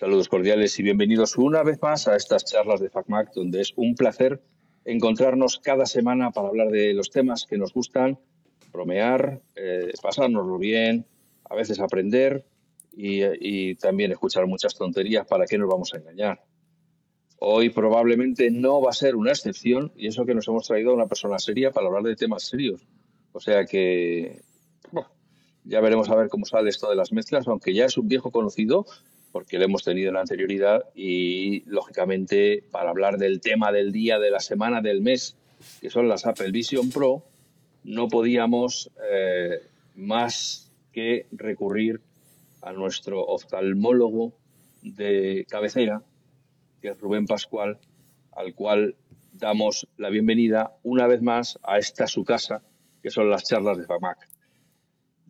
Saludos cordiales y bienvenidos una vez más a estas charlas de FacMac, donde es un placer encontrarnos cada semana para hablar de los temas que nos gustan, bromear, eh, pasárnoslo bien, a veces aprender y, y también escuchar muchas tonterías para que nos vamos a engañar. Hoy probablemente no va a ser una excepción y eso que nos hemos traído a una persona seria para hablar de temas serios. O sea que bueno, ya veremos a ver cómo sale esto de las mezclas, aunque ya es un viejo conocido porque lo hemos tenido en la anterioridad y lógicamente para hablar del tema del día, de la semana, del mes, que son las Apple Vision Pro, no podíamos eh, más que recurrir a nuestro oftalmólogo de cabecera, que es Rubén Pascual, al cual damos la bienvenida una vez más a esta su casa, que son las charlas de FAMAC.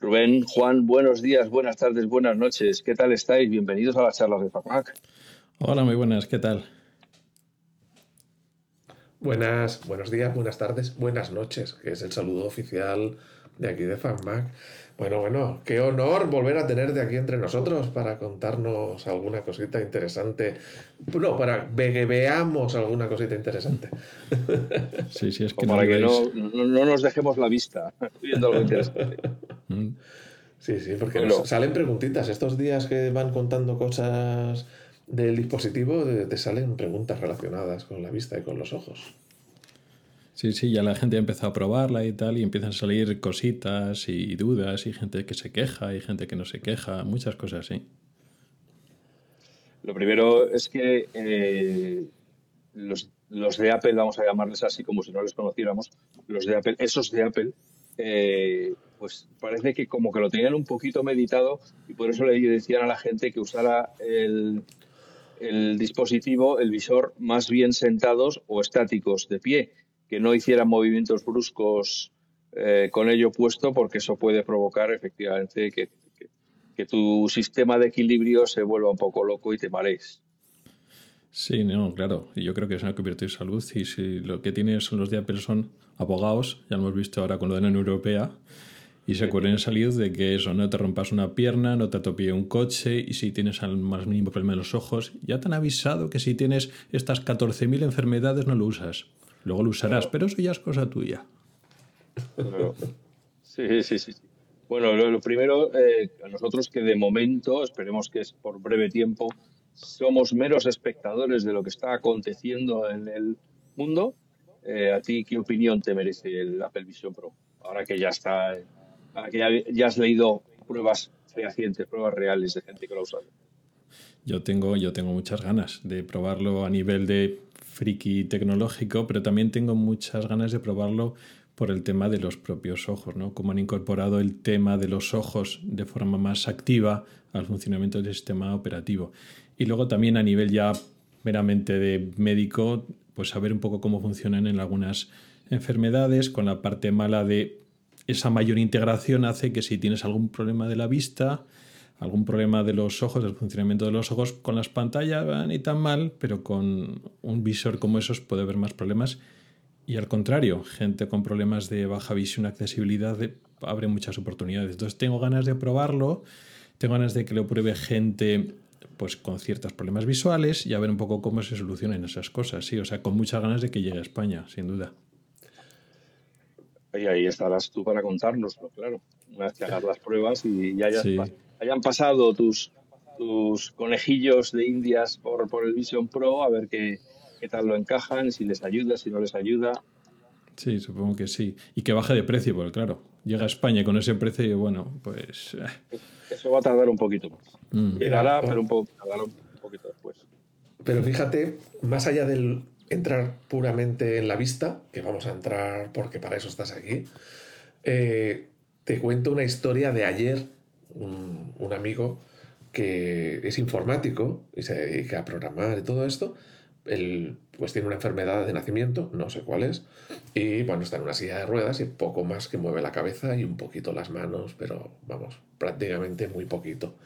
Rubén, Juan, buenos días, buenas tardes, buenas noches. ¿Qué tal estáis? Bienvenidos a las charlas de FAMAC. Hola, muy buenas, ¿qué tal? Buenas, buenos días, buenas tardes, buenas noches, que es el saludo oficial de aquí de FanMac. Bueno, bueno, qué honor volver a tener de aquí entre nosotros para contarnos alguna cosita interesante. No, para que veamos alguna cosita interesante. Sí, sí, es que, para que no, no, nos dejemos la vista viendo algo interesante. Mm. Sí, sí, porque salen preguntitas. Estos días que van contando cosas del dispositivo, te salen preguntas relacionadas con la vista y con los ojos. Sí, sí, ya la gente ha empezado a probarla y tal, y empiezan a salir cositas y dudas, y gente que se queja, y gente que no se queja, muchas cosas, sí. Lo primero es que eh, los, de Apple, vamos a llamarles así como si no les conociéramos, los de Apple, esos de Apple, eh, pues parece que como que lo tenían un poquito meditado y por eso le decían a la gente que usara el, el dispositivo, el visor, más bien sentados o estáticos de pie que no hicieran movimientos bruscos eh, con ello puesto, porque eso puede provocar efectivamente que, tu sistema de equilibrio se vuelva un poco loco y te marees. Sí, no, claro. Y yo creo que es una convierte en salud. Y si lo que tienes son los de son abogados, ya lo hemos visto ahora con lo de la Unión Europea, y se acuerdan en salud de que eso, no te rompas una pierna, no te atropelle un coche, y si tienes al más mínimo problema en los ojos, ya te han avisado que si tienes estas 14.000 enfermedades no lo usas. Luego lo usarás, pero eso ya es cosa tuya. Sí, sí, sí. Bueno, lo, primero, eh, a nosotros que de momento, esperemos que es por breve tiempo, somos meros espectadores de lo que está aconteciendo en el mundo. Eh, ¿A ti qué opinión te merece el Apple Vision Pro? Ahora que ya está, que ya, has leído pruebas fehacientes, pruebas reales de gente que lo ha usado. Yo tengo, yo tengo muchas ganas de probarlo a nivel de friki tecnológico, pero también tengo muchas ganas de probarlo por el tema de los propios ojos, ¿no? Cómo han incorporado el tema de los ojos de forma más activa al funcionamiento del sistema operativo. Y luego también a nivel ya meramente de médico, pues saber un poco cómo funcionan en algunas enfermedades, con la parte mala de esa mayor integración hace que si tienes algún problema de la vista, algún problema de los ojos, del funcionamiento de los ojos, con las pantallas van ni tan mal, pero con un visor como esos puede haber más problemas. Y al contrario, gente con problemas de baja visión, accesibilidad, abre muchas oportunidades. Entonces tengo ganas de probarlo, tengo ganas de que lo pruebe gente pues con ciertos problemas visuales y a ver un poco cómo se solucionan esas cosas, sí, o sea, con muchas ganas de que llegue a España, sin duda. Y ahí estarás tú para contárnoslo, claro. Una vez que hagas las pruebas y ya hayas hayan pasado tus, tus conejillos de indias por, por el Vision Pro, a ver qué, qué tal lo encajan, si les ayuda, si no les ayuda. Sí, supongo que sí. Y que baje de precio, porque claro, llega a España con ese precio y bueno, pues... Eh. Eso va a tardar un poquito más. Mm. Llegará, pero un, poco, un poquito después. Pero fíjate, más allá del entrar puramente en la vista, que vamos a entrar porque para eso estás aquí, eh, te cuento una historia de ayer un, amigo que es informático y se dedica a programar y todo esto. Él pues tiene una enfermedad de nacimiento, no sé cuál es, y bueno, está en una silla de ruedas y poco más que mueve la cabeza y un poquito las manos, pero vamos, prácticamente muy poquito.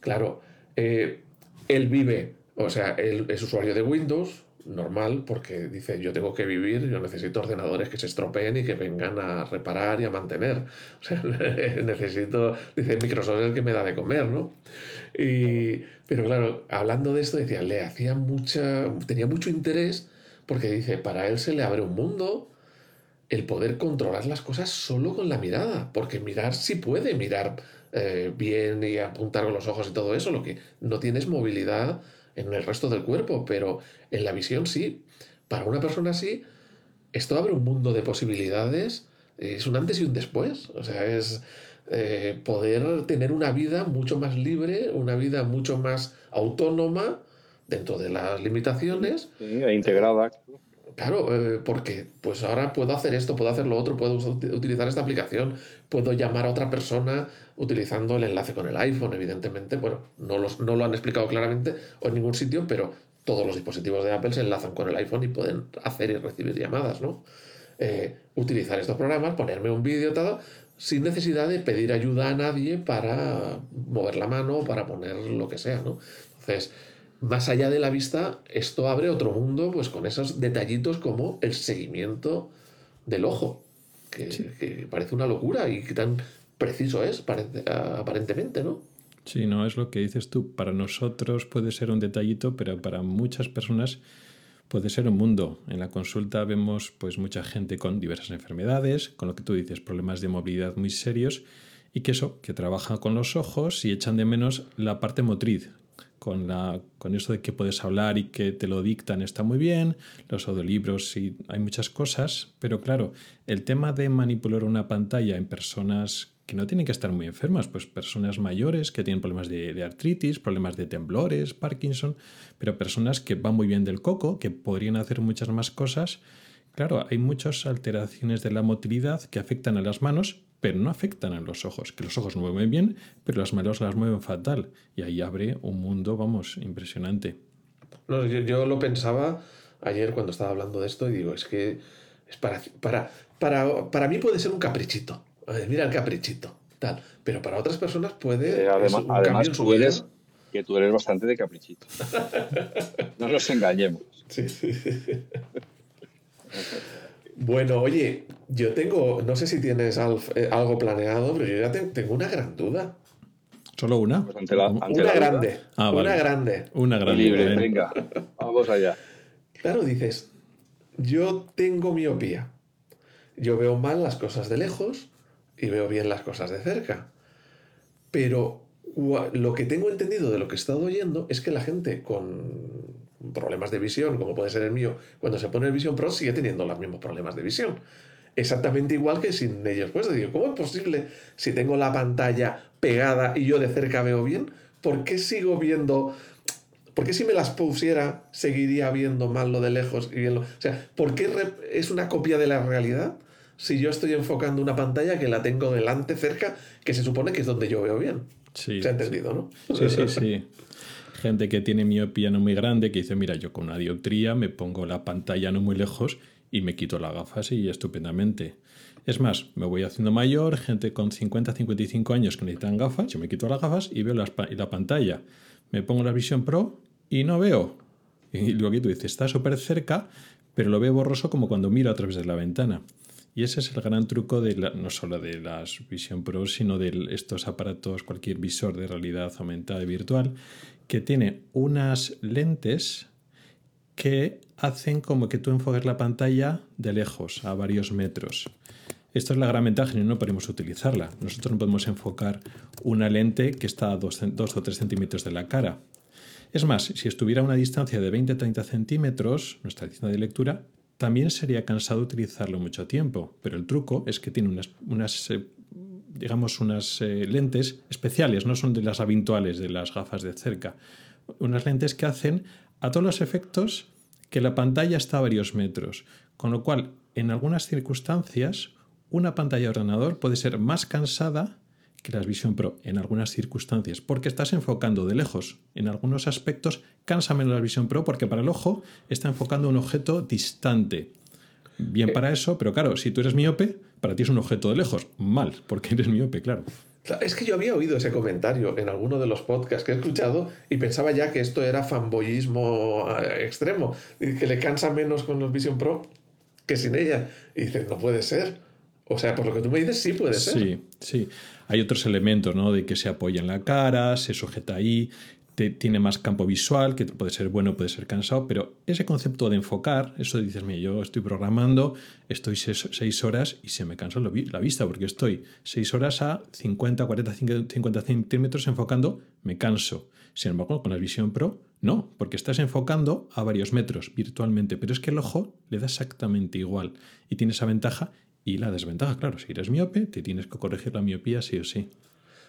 Claro, eh, él vive, o sea, él es usuario de Windows, normal, porque dice, yo tengo que vivir, yo necesito ordenadores que se estropeen y que vengan a reparar y a mantener. Necesito, dice, Microsoft es el que me da de comer, ¿no? Y, pero claro, hablando de esto, decía, le hacía mucha, tenía mucho interés, porque dice, para él se le abre un mundo el poder controlar las cosas solo con la mirada, porque mirar sí puede mirar eh, bien y apuntar con los ojos y todo eso, lo que no tienes movilidad en el resto del cuerpo, pero en la visión sí. Para una persona así, esto abre un mundo de posibilidades, es un antes y un después, o sea, es eh, poder tener una vida mucho más libre, una vida mucho más autónoma dentro de las limitaciones. e integrada. Claro, eh, porque pues ahora puedo hacer esto, puedo hacer lo otro, puedo utilizar esta aplicación, puedo llamar a otra persona utilizando el enlace con el iPhone, evidentemente. Bueno, no, no lo han explicado claramente o en ningún sitio, pero todos los dispositivos de Apple se enlazan con el iPhone y pueden hacer y recibir llamadas, ¿no? Eh, utilizar estos programas, ponerme un vídeo, todo, sin necesidad de pedir ayuda a nadie para mover la mano o para poner lo que sea, ¿no? Entonces, más allá de la vista, esto abre otro mundo, pues con esos detallitos como el seguimiento del ojo, que, parece una locura y que tan preciso es, aparentemente, ¿no? Sí, no es lo que dices tú. Para nosotros puede ser un detallito, pero para muchas personas puede ser un mundo. En la consulta vemos pues mucha gente con diversas enfermedades, con lo que tú dices, problemas de movilidad muy serios y que eso, que trabaja con los ojos y echan de menos la parte motriz, con, la, con eso de que puedes hablar y que te lo dictan está muy bien, los audiolibros sí, hay muchas cosas, pero claro, el tema de manipular una pantalla en personas que no tienen que estar muy enfermas, pues personas mayores que tienen problemas de, de, artritis, problemas de temblores, Parkinson, pero personas que van muy bien del coco, que podrían hacer muchas más cosas. Claro, hay muchas alteraciones de la motilidad que afectan a las manos, pero no afectan a los ojos, que los ojos mueven bien, pero las manos las mueven fatal. Y ahí abre un mundo, vamos, impresionante. No, yo, lo pensaba ayer cuando estaba hablando de esto y digo, es que es para, para, para, para mí puede ser un caprichito. Mira el caprichito, tal. Pero para otras personas puede. Eh, además, además tú eres, que tú eres bastante de caprichito. no nos engañemos. Sí, sí. Bueno, oye, yo tengo, no sé si tienes eh, algo planeado, pero yo ya tengo una gran duda. ¿Solo una? Pues una, grande, ah, una grande. Una grande. Libre, venga, vamos allá. Claro, dices, yo tengo miopía. Yo veo mal las cosas de lejos y veo bien las cosas de cerca. Pero lo que tengo entendido de lo que he estado oyendo es que la gente con problemas de visión, como puede ser el mío, cuando se pone el Vision Pro sigue teniendo los mismos problemas de visión. Exactamente igual que sin ellos. Pues digo, ¿cómo es posible si tengo la pantalla pegada y yo de cerca veo bien? ¿Por qué sigo viendo ¿Por qué si me las pusiera seguiría viendo mal lo de lejos y O sea, ¿por qué es una copia de la realidad si yo estoy enfocando una pantalla que la tengo delante, cerca, que se supone que es donde yo veo bien? Sí, ¿Se ha entendido, no? Sí, sí, sí gente que tiene miopía no muy grande que dice, mira, yo con una dioptría me pongo la pantalla no muy lejos y me quito las gafas y estupendamente. Es más, me voy haciendo mayor, gente con 50, 55 años que necesitan gafas, yo me quito las gafas y veo la, la pantalla. Me pongo la Vision Pro y no veo. Y luego tú dices, está súper cerca, pero lo veo borroso como cuando miro a través de la ventana. Y ese es el gran truco de no solo de las Vision Pro, sino de estos aparatos, cualquier visor de realidad aumentada y virtual, que tiene unas lentes que hacen como que tú enfoques la pantalla de lejos, a varios metros. Esto es la gran ventaja y no podemos utilizarla. Nosotros no podemos enfocar una lente que está a 2 o 3 centímetros de la cara. Es más, si estuviera a una distancia de 20-30 centímetros, nuestra distancia de lectura, también sería cansado utilizarlo mucho tiempo. Pero el truco es que tiene unas, unas eh, digamos, unas eh, lentes especiales, no son de las habituales de las gafas de cerca. Unas lentes que hacen a todos los efectos que la pantalla está a varios metros. Con lo cual, en algunas circunstancias, una pantalla de ordenador puede ser más cansada que la Vision Pro en algunas circunstancias, porque estás enfocando de lejos. En algunos aspectos cansa menos la Vision Pro porque para el ojo está enfocando un objeto distante. Bien eh. para eso, pero claro, si tú eres miope, para ti es un objeto de lejos. Mal, porque eres miope, claro. Es que yo había oído ese comentario en alguno de los podcasts que he escuchado y pensaba ya que esto era fanboyismo eh, extremo, que le cansa menos con los Vision Pro que sin ella. Y dices, no puede ser. O sea, por lo que tú me dices, sí puede ser. Sí, sí. Hay otros elementos, ¿no? De que se apoya en la cara, se sujeta ahí, tiene más campo visual, que puede ser bueno, puede ser cansado, pero ese concepto de enfocar, eso dices, mira, yo estoy programando, estoy seis, horas y se me cansa la vista, porque estoy seis horas a 50, 40, 50 centímetros enfocando, me canso. Sin embargo, con la visión Pro, no, porque estás enfocando a varios metros virtualmente, pero es que el ojo le da exactamente igual y tiene esa ventaja y la desventaja, claro, si eres miope, te tienes que corregir la miopía sí o sí.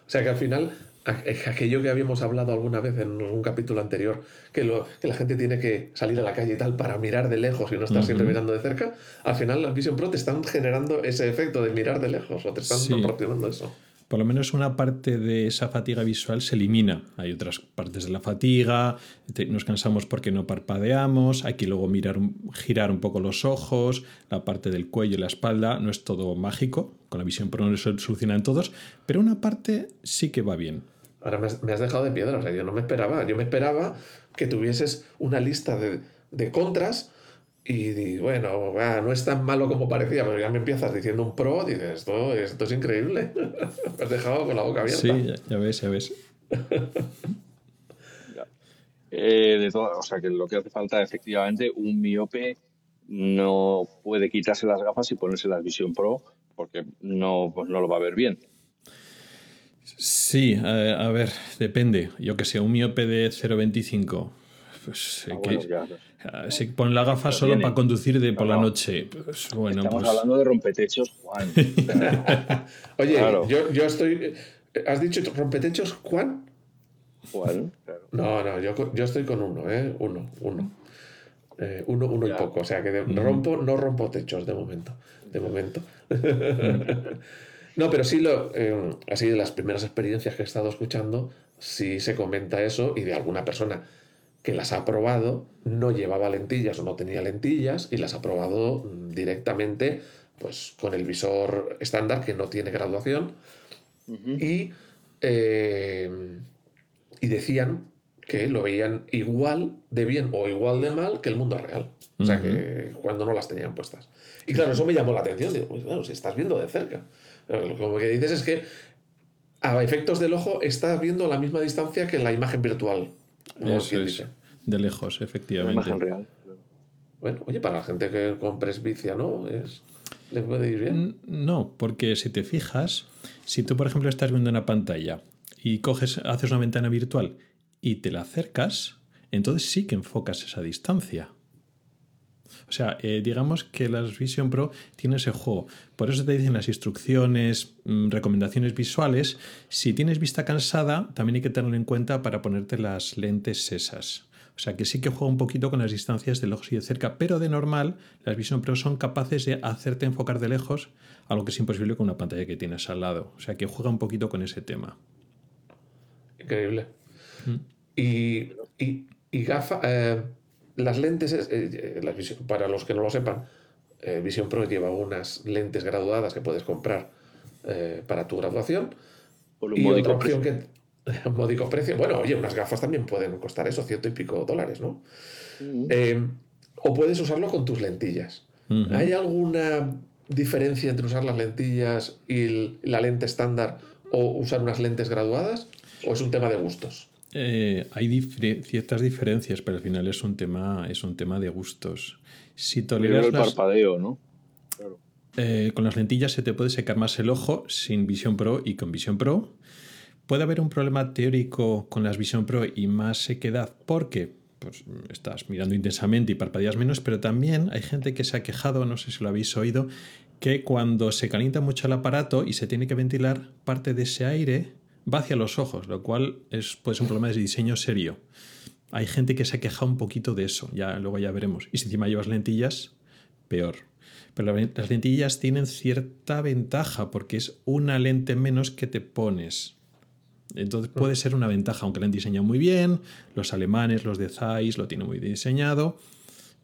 O sea que al final, aquello que habíamos hablado alguna vez en un capítulo anterior, que, lo, que la gente tiene que salir a la calle y tal para mirar de lejos y no estar siempre mirando de cerca, al final las Vision Pro te están generando ese efecto de mirar de lejos o te están proporcionando eso por lo menos una parte de esa fatiga visual se elimina. Hay otras partes de la fatiga, nos cansamos porque no parpadeamos, hay que luego mirar, girar un poco los ojos, la parte del cuello y la espalda, no es todo mágico, con la visión pro no se solucionan todos, pero una parte sí que va bien. Ahora me has dejado de piedra, o sea, yo no me esperaba, yo me esperaba que tuvieses una lista de contras y, bueno, no es tan malo como parecía, pero ya me empiezas diciendo un pro, dices, esto, esto es increíble. me has dejado con la boca abierta. Sí, ya, ves, ya ves. Eh, de todo, o sea que lo que hace falta efectivamente, un miope no puede quitarse las gafas y ponerse la visión pro porque no, pues no lo va a ver bien. Sí, a ver, depende. Yo que sé, un miope de 0,25 pues, ah, que, ah, se pone la gafa solo para conducir de por la noche. Pues, bueno, Estamos pues hablando de rompetechos, Juan. Oye, yo, yo, estoy. ¿Has dicho rompetechos, Juan? Juan, claro. No, no, yo, yo estoy con uno, ¿eh? Uno, uno. Eh, uno, uno y poco. O sea que rompo, no rompo techos de momento. De momento. no, pero sí lo. Eh, así de las primeras experiencias que he estado escuchando, sí se comenta eso y de alguna persona que las ha probado, no llevaba lentillas o no tenía lentillas y las ha probado directamente pues, con el visor estándar que no tiene graduación. y, eh, y decían que lo veían igual de bien o igual de mal que el mundo real. O sea, que cuando no las tenían puestas. Y claro, eso me llamó la atención. Digo, pues si estás viendo de cerca. Lo que dices es que a efectos del ojo estás viendo a la misma distancia que la imagen virtual. De lejos, efectivamente. real. Bueno, oye, para la gente que compre presbicia, ¿no? Es, ¿Le puede ir bien? No, porque si te fijas, si tú, por ejemplo, estás viendo una pantalla y coges, haces una ventana virtual y te la acercas, entonces sí que enfocas esa distancia. O sea, eh, digamos que la Vision Pro tiene ese juego. Por eso te dicen las instrucciones, mm, recomendaciones visuales. Si tienes vista cansada, también hay que tenerlo en cuenta para ponerte las lentes esas. O sea que sí que juega un poquito con las distancias de lejos y de cerca, pero de normal las Vision Pro son capaces de hacerte enfocar de lejos, algo que es imposible con una pantalla que tienes al lado. O sea que juega un poquito con ese tema. Increíble. Mm. Y, y, gafa, eh, las lentes, eh, eh, para los que no lo sepan, eh, Vision Pro lleva unas lentes graduadas que puedes comprar para tu graduación. Por un y otra opción que. Un módico precio. Bueno, oye, unas gafas también pueden costar eso, ciento y pico dólares, ¿no? o puedes usarlo con tus lentillas. ¿Hay alguna diferencia entre usar las lentillas y la lente estándar o usar unas lentes graduadas? ¿O es un tema de gustos? Eh, hay ciertas diferencias, pero al final es un tema, es un tema de gustos. Si toleras el parpadeo, ¿no? Eh, con las lentillas se te puede secar más el ojo sin Vision Pro y con Vision Pro. Puede haber un problema teórico con las Vision Pro y más sequedad porque pues, estás mirando intensamente y parpadeas menos, pero también hay gente que se ha quejado, no sé si lo habéis oído, que cuando se calienta mucho el aparato y se tiene que ventilar parte de ese aire, va hacia los ojos, lo cual es, puede ser un problema de diseño serio. Hay gente que se ha quejado un poquito de eso, ya, luego ya veremos. Y si encima llevas lentillas, peor. Pero las lentillas tienen cierta ventaja porque es una lente menos que te pones. Entonces puede ser una ventaja, aunque la han diseñado muy bien, los alemanes, los de Zeiss lo tienen muy diseñado,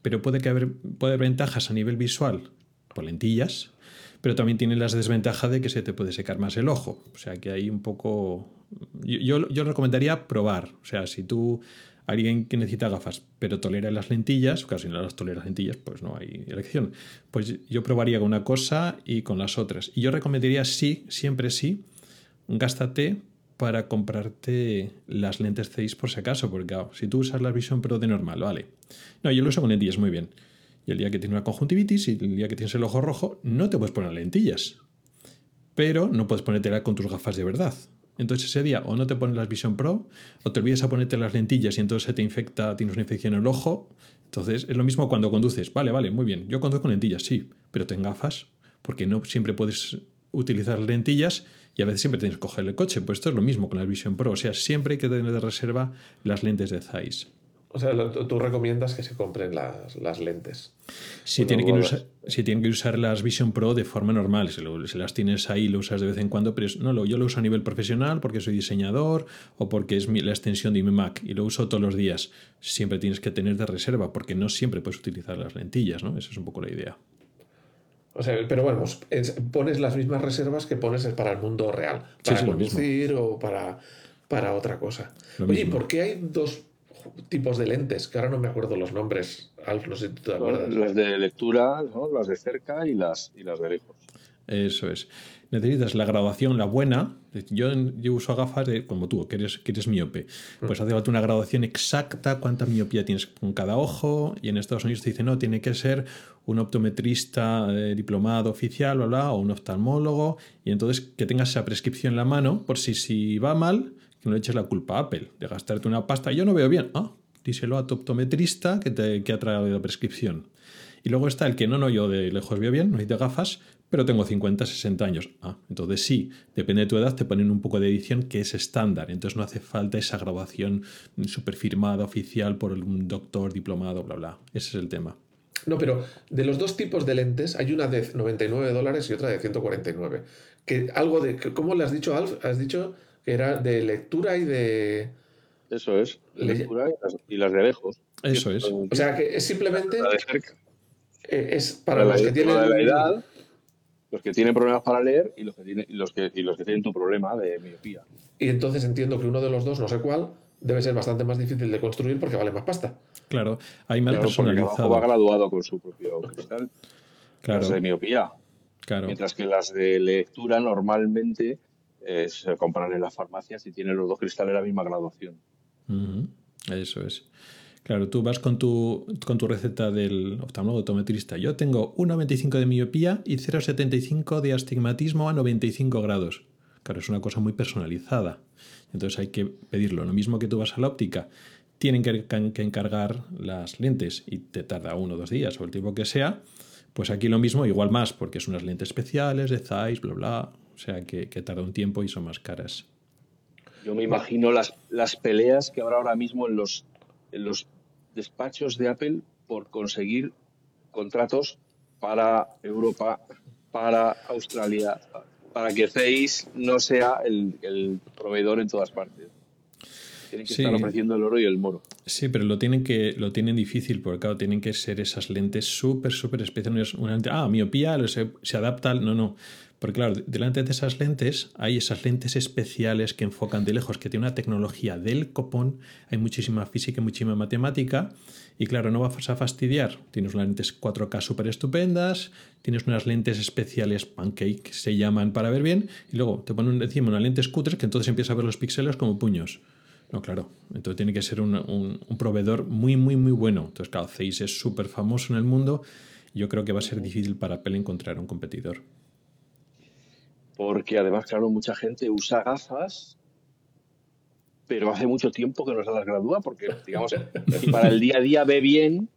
pero puede, que haber, puede haber ventajas a nivel visual por lentillas, pero también tiene la desventaja de que se te puede secar más el ojo. O sea que hay un poco... Yo, yo, recomendaría probar. O sea, si tú, alguien que necesita gafas, pero tolera las lentillas, o casi no las tolera las lentillas, pues no hay elección. Pues yo probaría con una cosa y con las otras. Y yo recomendaría sí, siempre sí, gástate para comprarte las lentes 6 por si acaso, porque si tú usas la Vision Pro de normal, vale. No, yo lo uso con lentillas muy bien. Y el día que tienes una conjuntivitis y el día que tienes el ojo rojo, no te puedes poner lentillas. Pero no puedes ponértela con tus gafas de verdad. Entonces ese día o no te pones las Vision Pro o te olvidas a ponerte las lentillas y entonces se te infecta, tienes una infección en el ojo. Entonces es lo mismo cuando conduces. Vale, vale, muy bien. Yo conduzco con lentillas, sí, pero ten gafas porque no siempre puedes utilizar lentillas y a veces siempre tienes que coger el coche. Pues esto es lo mismo con la Vision Pro. O sea, siempre hay que tener de reserva las lentes de Zeiss. O sea, tú recomiendas que se compren las, lentes. Si, tienen que usar, si tienen que usar las Vision Pro de forma normal, si, las tienes ahí, lo usas de vez en cuando, pero no, yo lo uso a nivel profesional porque soy diseñador o porque es la extensión de mi Mac y lo uso todos los días. Siempre tienes que tener de reserva porque no siempre puedes utilizar las lentillas, ¿no? Esa es un poco la idea. O sea, pero bueno, pones las mismas reservas que pones para el mundo real, para conducir o para, para otra cosa. Oye, ¿por qué hay dos tipos de lentes, que ahora no me acuerdo los nombres, Alf, no sé si tú te acuerdas. Las de lectura, las de cerca y las, y las de lejos. Eso es. Necesitas la graduación, la buena. Yo, yo uso gafas de, como tú, que eres, que eres miope. Mm. Pues hace falta una graduación exacta, cuánta miopía tienes con cada ojo. Y en Estados Unidos te dicen, no, tiene que ser un optometrista eh, diplomado oficial, bla, bla, o un oftalmólogo. Y entonces que tengas esa prescripción en la mano, por si, si va mal, que no le eches la culpa a Apple de gastarte una pasta. Yo no veo bien. Ah, díselo a tu optometrista que, te, que ha traído la prescripción. Y luego está el que no, no, yo de lejos veo bien, no necesito gafas, pero tengo 50, 60 años. Ah, entonces sí, depende de tu edad, te ponen un poco de edición que es estándar. Entonces no hace falta esa grabación súper firmada, oficial por un doctor diplomado, bla, bla. Ese es el tema. No, pero de los dos tipos de lentes, hay una de 99 dólares y otra de 149. Que algo de. ¿Cómo le has dicho, Alf? Has dicho que era de lectura y de... Eso es, lectura y las, de lejos. Eso es. O sea que es simplemente... La de cerca. Eh, es para, los que tienen... la edad, los que tienen problemas para leer y los que tienen, y los que, y los que tienen tu problema de miopía. Y entonces entiendo que uno de los dos, no sé cuál, debe ser bastante más difícil de construir porque vale más pasta. Claro, hay más claro, personalizado. va graduado con su propio cristal. Claro. Las de miopía. Claro. Mientras que las de lectura normalmente eh, se compran en las farmacias y tienen los dos cristales la misma graduación. Eso es. Claro, tú vas con tu, con tu receta del oftalmólogo optometrista. Yo tengo 1,95 de miopía y 0,75 de astigmatismo a 95 grados. Claro, es una cosa muy personalizada. Entonces hay que pedirlo. Lo mismo que tú vas a la óptica, tienen que, que encargar las lentes y te tarda uno o dos días o el tiempo que sea. Pues aquí lo mismo, igual más, porque son unas lentes especiales de Zeiss, bla, bla. O sea, que, tarda un tiempo y son más caras. Yo me imagino las, las peleas que habrá ahora mismo en los, en los despachos de Apple por conseguir contratos para Europa, para Australia, para que Zeiss no sea el, el proveedor en todas partes. Tienen que estar ofreciendo el oro y el moro. Sí, pero lo tienen que lo tienen difícil porque claro, tienen que ser esas lentes súper, súper especiales. Una ah, miopía, se, se adapta No, no. Porque claro, delante de esas lentes hay esas lentes especiales que enfocan de lejos, que tienen una tecnología del copón, hay muchísima física y muchísima matemática, y claro, no vas a fastidiar. Tienes unas lentes 4K súper estupendas, tienes unas lentes especiales pancake que se llaman para ver bien, y luego te ponen encima una lente scooter que entonces empieza a ver los píxeles como puños. No, claro. Entonces tiene que ser un, proveedor muy, muy, muy bueno. Entonces, claro, Zeiss es súper famoso en el mundo. Yo creo que va a ser difícil para Apple encontrar un competidor porque además, claro, mucha gente usa gafas, pero hace mucho tiempo que no se las gradúa, porque, digamos, para el día a día ve bien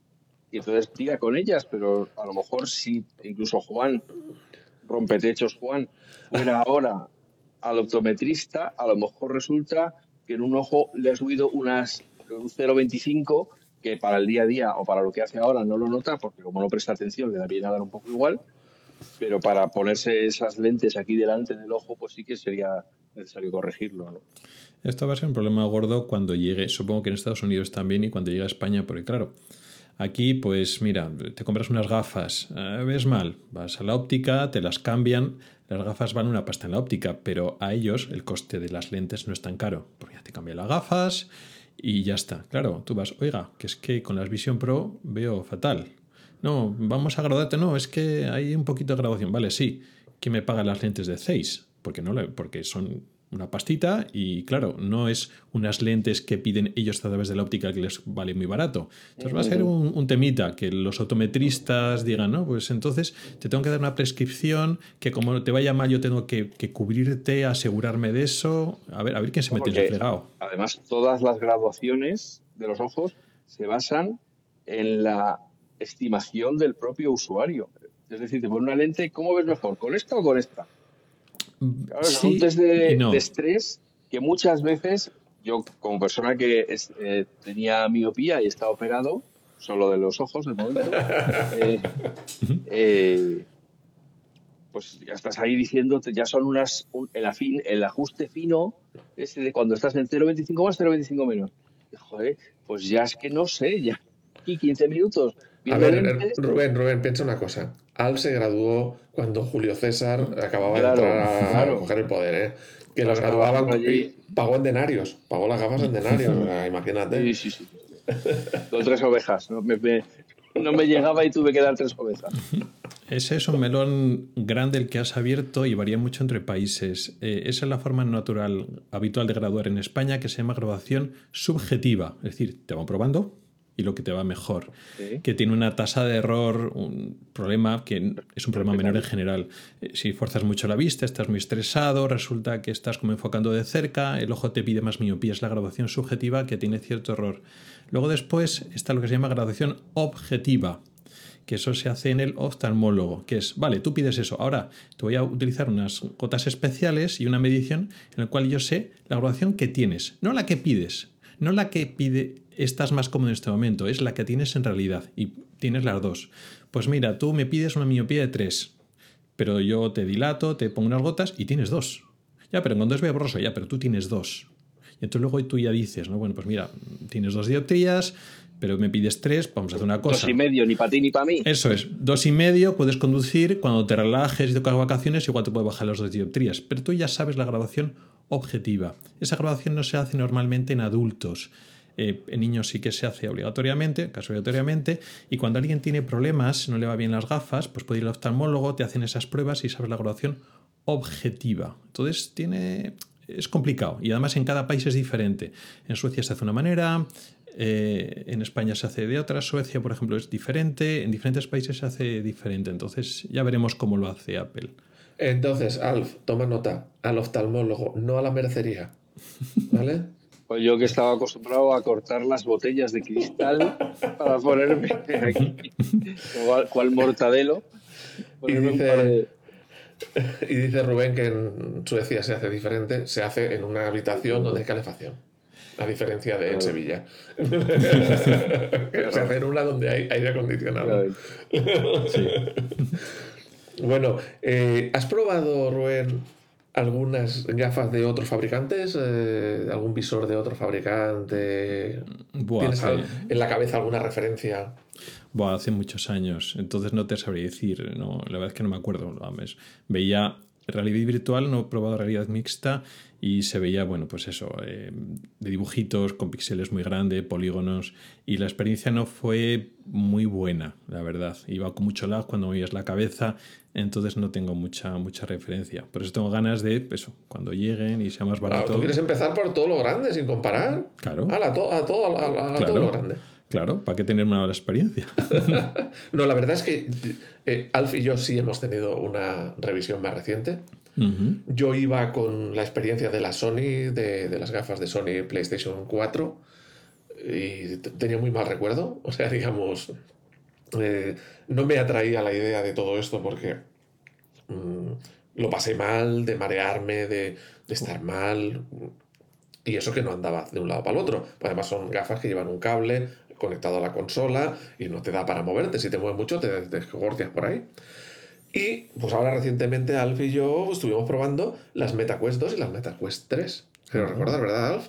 y entonces tira con ellas, pero a lo mejor si incluso Juan, rompetechos Juan, fuera ahora al optometrista, a lo mejor resulta que en un ojo le ha subido unas un 0,25 que para el día a día o para lo que hace ahora no lo nota, porque como no presta atención le da bien a dar un poco igual, pero para ponerse esas lentes aquí delante del ojo, pues sí que sería necesario corregirlo. Esto va a ser un problema gordo cuando llegue, supongo que en Estados Unidos también y cuando llegue a España, porque claro, Aquí, pues mira, te compras unas gafas, eh, ves mal, vas a la óptica, te las cambian, las gafas van una pasta en la óptica, pero a ellos el coste de las lentes no es tan caro, porque ya te cambian las gafas y ya está. Claro, tú vas, oiga, que es que con las Vision Pro veo fatal. No, vamos a graduarte, no, es que hay un poquito de graduación. Vale, sí, que me paga las lentes de 6? Porque no, porque son una pastita y claro, no es unas lentes que piden ellos a través de la óptica que les vale muy barato. Entonces va a ser un, temita que los autometristas digan, no, pues entonces te tengo que dar una prescripción que como te vaya mal yo tengo que, cubrirte, asegurarme de eso. A ver, a ver quién se mete en ese fregado. Además, todas las graduaciones de los ojos se basan en la estimación del propio usuario. Es decir, te pone una lente, ¿cómo ves mejor? ¿Con esta o con esta? Claro, un test de, estrés que muchas veces yo, como persona que eh, tenía miopía y estaba operado, solo de los ojos de momento, eh, eh, pues ya estás ahí diciendo, ya son unas, el, afín, el ajuste fino, ese de cuando estás en 0,25 más, 0,25 menos. joder, pues ya es que no sé, ya aquí 15 minutos. A ver, Rubén, Rubén, piensa una cosa. Al se graduó cuando Julio César acababa de entrar a coger el poder, ¿eh? Que los graduaban y pagó en denarios, pagó las gafas en denarios, imagínate. Sí, sí, sí. Con tres ovejas, no me, llegaba y tuve que dar tres ovejas. Ese es un melón grande el que has abierto y varía mucho entre países. Eh, esa es la forma natural, habitual de graduar en España, que se llama graduación subjetiva. Es decir, te van probando, y lo que te va mejor. Que tiene una tasa de error, un problema que es un problema menor en general. Eh, si fuerzas mucho la vista, estás muy estresado, resulta que estás como enfocando de cerca, el ojo te pide más miopía, es la graduación subjetiva que tiene cierto error. Luego después está lo que se llama graduación objetiva que eso se hace en el oftalmólogo, que es, vale, tú pides eso, ahora te voy a utilizar unas gotas especiales y una medición en la cual yo sé la graduación que tienes, no la que pides, no la que pide estás más cómodo en este momento, es la que tienes en realidad y tienes las dos. Pues mira, tú me pides una miopía de 3, pero yo te dilato, te pongo unas gotas y tienes dos. Ya, pero con dos veo borroso, ya, pero tú tienes dos. Y entonces luego tú ya dices, ¿no? Bueno, pues mira, tienes dos dioptrías, pero me pides tres, vamos a hacer una cosa. Dos y medio, ni para ti ni para mí. Eso es, dos y medio puedes conducir, cuando te relajes y tocas vacaciones, igual te puede bajar las dos dioptrías, pero tú ya sabes la graduación objetiva. Esa graduación no se hace normalmente en adultos. Eh, en niños sí que se hace obligatoriamente, casi obligatoriamente, y cuando alguien tiene problemas, no le va bien las gafas, pues puede ir al oftalmólogo, te hacen esas pruebas y sabes la graduación objetiva. Entonces tiene es complicado y además en cada país es diferente. En Suecia se hace de una manera, eh, en España se hace de otra, Suecia por ejemplo es diferente, en diferentes países se hace diferente, entonces ya veremos cómo lo hace Apple. Entonces, Alf, toma nota, al oftalmólogo, no a la mercería. ¿Vale? Pues yo que estaba acostumbrado a cortar las botellas de cristal para ponerme aquí, cual, mortadelo. Y dice, y dice Rubén que en Suecia se hace diferente, se hace en una habitación donde hay calefacción. A diferencia de en Sevilla. se hace en una donde hay aire acondicionado. Bueno, eh, ¿has probado, Rubén, algunas gafas de otros fabricantes? Eh, ¿Algún visor de otro fabricante? ¿Tienes en la cabeza alguna referencia? Buah, hace muchos años, entonces no te sabría decir, no, la verdad es que no me acuerdo. Veía realidad virtual, no he probado realidad mixta y se veía, bueno, pues eso, eh, de dibujitos con píxeles muy grandes, polígonos, y la experiencia no fue muy buena, la verdad. Iba con mucho lag cuando movías la cabeza, entonces no tengo mucha, mucha referencia. Por eso tengo ganas de, eso, cuando lleguen y sea más barato. ¿Tú quieres empezar por todo lo grande sin comparar? Claro. A, todo, a, todo lo grande. Claro, ¿para qué tener una mala experiencia? no, la verdad es que eh, Alf y yo sí hemos tenido una revisión más reciente. Yo iba con la experiencia de la Sony, de, las gafas de Sony PlayStation 4, y tenía muy mal recuerdo. O sea, digamos, eh, no me atraía la idea de todo esto porque mm, lo pasé mal, de marearme, de, de, estar mal. Y eso que no andaba de un lado para el otro. Además son gafas que llevan un cable conectado a la consola y no te da para moverte. Si te mueves mucho te desgorcias por ahí. Y pues ahora recientemente Alf y yo estuvimos probando las MetaQuest 2 y las MetaQuest 3. Quiero recordar, ¿verdad, Alf?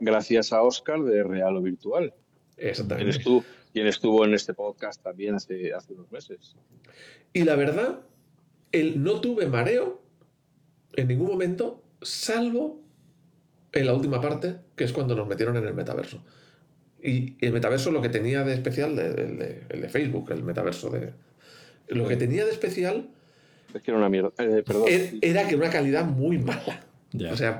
gracias a Oscar de Real o Virtual. Exactamente. Eres tú, quien estuvo en este podcast también hace, hace unos meses. Y la verdad, el no tuve mareo en ningún momento, salvo en la última parte, que es cuando nos metieron en el metaverso. Y el metaverso lo que tenía de especial, el de, Facebook, el metaverso de... Lo que tenía de especial... Es que era una mierda. Eh, perdón. Era, que era una calidad muy mala. O sea,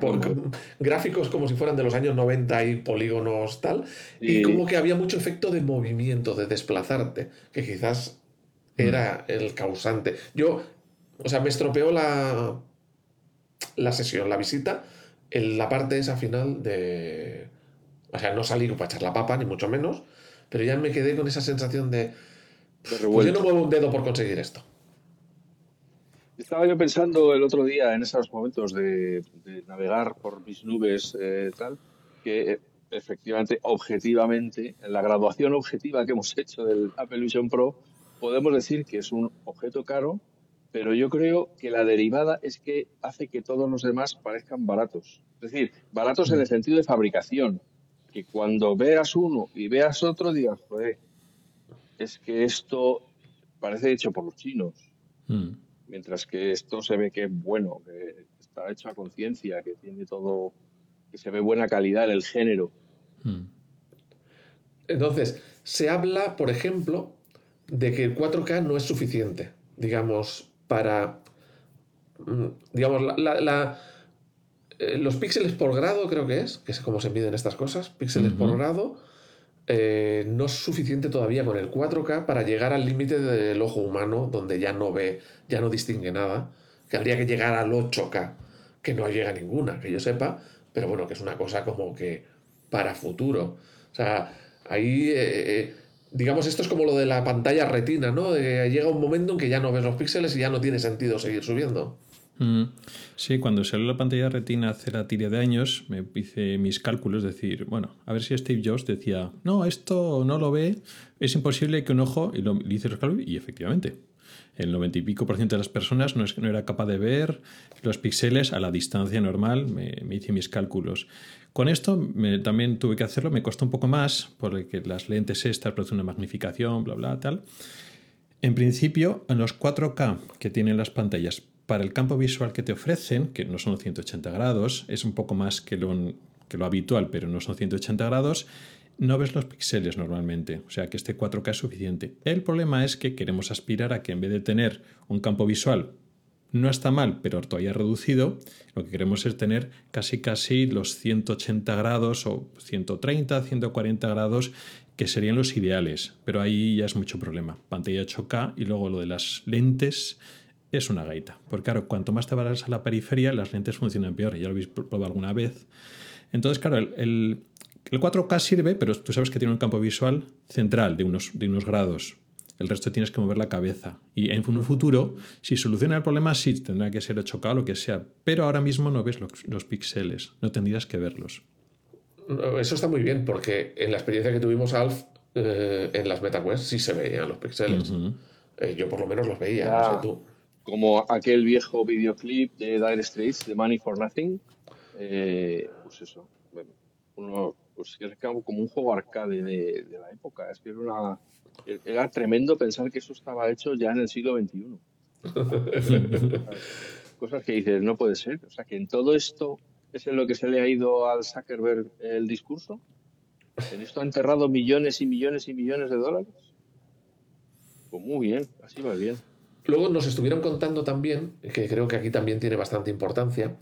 gráficos como si fueran de los años 90 y polígonos tal. Y... como que había mucho efecto de movimiento, de desplazarte, que quizás era el causante. Yo, o sea, me estropeó la, la sesión, la visita, en la parte esa final de... O sea, no salí para echar la papa, ni mucho menos, pero ya me quedé con esa sensación de... pues yo no muevo un dedo por conseguir esto. Estaba yo pensando el otro día en esos momentos de, navegar por mis nubes eh, tal, que eh, efectivamente, objetivamente, en la graduación objetiva que hemos hecho del Apple Vision Pro, podemos decir que es un objeto caro, pero yo creo que la derivada es que hace que todos los demás parezcan baratos. Es decir, baratos en el sentido de fabricación, que cuando veas uno y veas otro digas, joder, es que esto parece hecho por los chinos. Mm mientras que esto se ve que es bueno, que está hecho a conciencia, que tiene todo, que se ve buena calidad en el género. Hmm. Entonces, se habla, por ejemplo, de que el 4K no es suficiente, digamos, para, mm, digamos, la, eh, los píxeles por grado creo que es, que es como se miden estas cosas, píxeles por grado, eh, no es suficiente todavía con el 4K para llegar al límite del ojo humano, donde ya no ve, ya no distingue nada, que habría que llegar al 8K, que no llega ninguna, que yo sepa, pero bueno, que es una cosa como que para futuro. O sea, ahí, eh, eh, digamos, esto es como lo de la pantalla retina, ¿no? llega un momento en que ya no ves los píxeles y ya no tiene sentido seguir subiendo. Mm. Sí, cuando salió la pantalla retina hace la tira de años, me hice mis cálculos, decir, bueno, a ver si Steve Jobs decía, no, esto no lo ve, es imposible que un ojo, y lo, hice los cálculos, y efectivamente, el 90 y pico por ciento de las personas no era capaz de ver los píxeles a la distancia normal, me, hice mis cálculos. Con esto también tuve que hacerlo, me costó un poco más, porque las lentes estas producen una magnificación, bla, bla, tal. En principio, en los 4K que tienen las pantallas para el campo visual que te ofrecen, que no son 180 grados, es un poco más que lo, habitual, pero no son 180 grados, no ves los píxeles normalmente, o sea que este 4K es suficiente. El problema es que queremos aspirar a que en vez de tener un campo visual no está mal, pero todavía reducido, lo que queremos es tener casi casi los 180 grados o 130, 140 grados que serían los ideales, pero ahí ya es mucho problema. Pantalla 8K y luego lo de las lentes es una gaita. Porque claro, cuanto más te vas a la periferia, las lentes funcionan peor. Ya lo habéis probado alguna vez. Entonces, claro, el, 4K sirve, pero tú sabes que tiene un campo visual central de unos, de unos grados. El resto tienes que mover la cabeza. Y en un futuro, si soluciona el problema, sí, tendrá que ser 8K o lo que sea. Pero ahora mismo no ves los, píxeles. No tendrías que verlos. Eso está muy bien, porque en la experiencia que tuvimos, Alf, eh, en las MetaQuest sí se veían los píxeles. Eh, yo por lo menos los veía, no sé tú como aquel viejo videoclip de Dire Straits, de Money for Nothing. Eh, pues eso, bueno, uno, pues era como un juego arcade de, la época. Es que era, una, era tremendo pensar que eso estaba hecho ya en el siglo XXI. Cosas que dices, no puede ser. O sea, que en todo esto es en lo que se le ha ido al Zuckerberg el discurso. En esto ha enterrado millones y millones y millones de dólares. Pues muy bien, así va bien. Luego nos estuvieron contando también, que creo que aquí también tiene bastante importancia,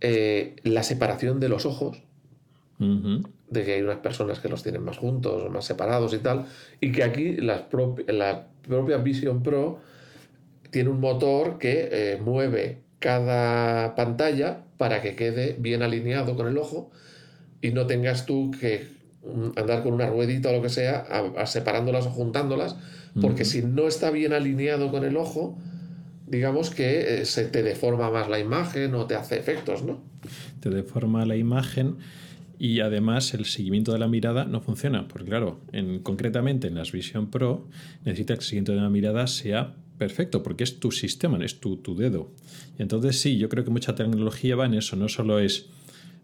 eh, la separación de los ojos, de que hay unas personas que los tienen más juntos o más separados y tal, y que aquí la propia Vision Pro tiene un motor que eh, mueve cada pantalla para que quede bien alineado con el ojo y no tengas tú que mm, andar con una ruedita o lo que sea, separándolas o juntándolas, porque si no está bien alineado con el ojo, digamos que eh, se te deforma más la imagen o te hace efectos, ¿no? Te deforma la imagen y además el seguimiento de la mirada no funciona, porque claro, en, concretamente en las Vision Pro necesita que el seguimiento de la mirada sea perfecto, porque es tu sistema, es tu, tu dedo. Y entonces sí, yo creo que mucha tecnología va en eso, no solo es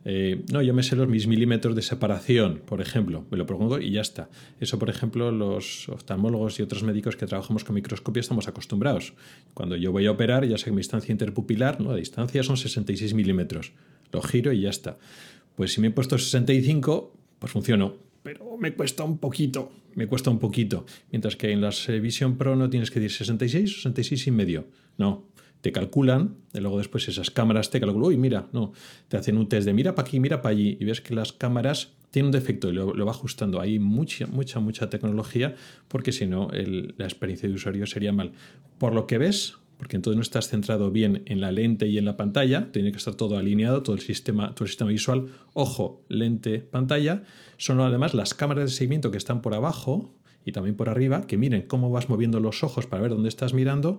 Eh, no, yo me sé los mis milímetros de separación, por ejemplo, me lo propongo y ya está. Eso, por ejemplo, los oftalmólogos y otros médicos que trabajamos con microscopía estamos acostumbrados. Cuando yo voy a operar, ya sé que mi distancia interpupilar, ¿no? la distancia son 66 milímetros. Lo giro y ya está. Pues si me he puesto 65, pues funcionó. Pero me cuesta un poquito, me cuesta un poquito. Mientras que en las Vision Pro no tienes que decir 66 o 66 y medio. No, te calculan, y luego después esas cámaras te calculan, uy, mira, no, te hacen un test de mira para aquí, mira para allí, y ves que las cámaras tienen un defecto y lo, va ajustando. Hay mucha, mucha, mucha tecnología, porque si no, la experiencia de usuario sería mal. Por lo que ves, porque entonces no estás centrado bien en la lente y en la pantalla, tiene que estar todo alineado, todo el sistema, todo el sistema visual, ojo, lente, pantalla, son además las cámaras de seguimiento que están por abajo y también por arriba, que miren cómo vas moviendo los ojos para ver dónde estás mirando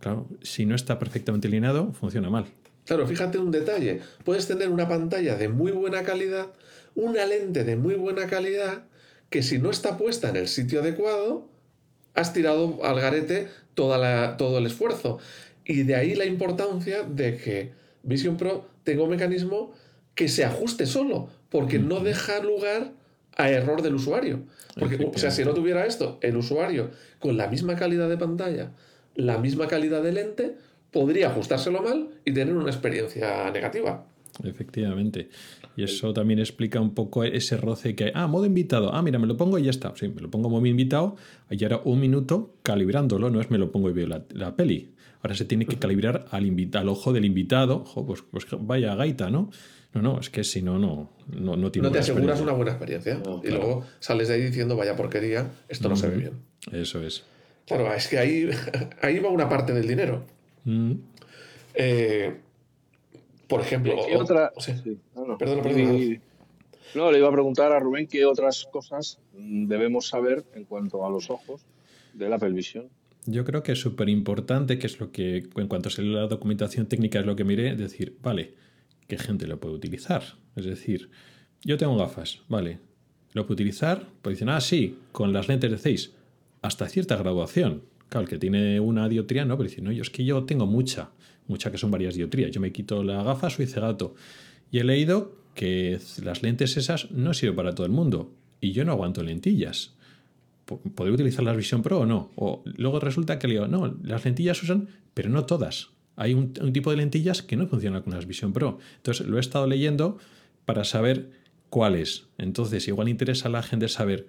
Claro, si no está perfectamente alineado, funciona mal. Claro, fíjate un detalle. Puedes tener una pantalla de muy buena calidad, una lente de muy buena calidad, que si no está puesta en el sitio adecuado, has tirado al garete toda todo el esfuerzo. Y de ahí la importancia de que Vision Pro tenga un mecanismo que se ajuste solo, porque no deja lugar a error del usuario. Porque, o sea, si no tuviera esto, el usuario con la misma calidad de pantalla, la misma calidad de lente, podría ajustárselo mal y tener una experiencia negativa. Efectivamente. Y eso también explica un poco ese roce que hay. Ah, modo invitado. Ah, mira, me lo pongo y ya está. Sí, me lo pongo modo invitado. Y ahora un minuto calibrándolo. No es me lo pongo y veo la, peli. Ahora se tiene que calibrar al, al ojo del invitado. Ojo, pues, pues, vaya gaita, ¿no? No, no, es que si no, no, no, no No te aseguras una buena experiencia. y luego sales de ahí diciendo, vaya porquería, esto no se ve bien. Eso es. Claro, es que ahí, ahí va una parte del dinero. Mm. Eh, por ejemplo. ¿Qué otra? no, perdón. No, le iba a preguntar a Rubén qué otras cosas debemos saber en cuanto a los ojos de la Apple Vision. Yo creo que es súper importante, que es lo que, en cuanto a la documentación técnica, es lo que miré, decir, vale, ¿qué gente lo puede utilizar? Es decir, yo tengo gafas, vale, ¿lo puedo utilizar? Pues dicen, ah, sí, con las lentes de 6 hasta cierta graduación. Claro, el que tiene una dioptría, no, pero dice, no, yo es que yo tengo mucha, mucha que son varias dioptrías. Yo me quito la gafa, soy cegato. Y he leído que las lentes esas no sirven para todo el mundo. Y yo no aguanto lentillas. ¿Podría utilizar la Vision Pro o no? O luego resulta que le digo, no, las lentillas usan, pero no todas. Hay un, tipo de lentillas que no funciona con las Vision Pro. Entonces lo he estado leyendo para saber cuáles. Entonces, igual interesa a la gente saber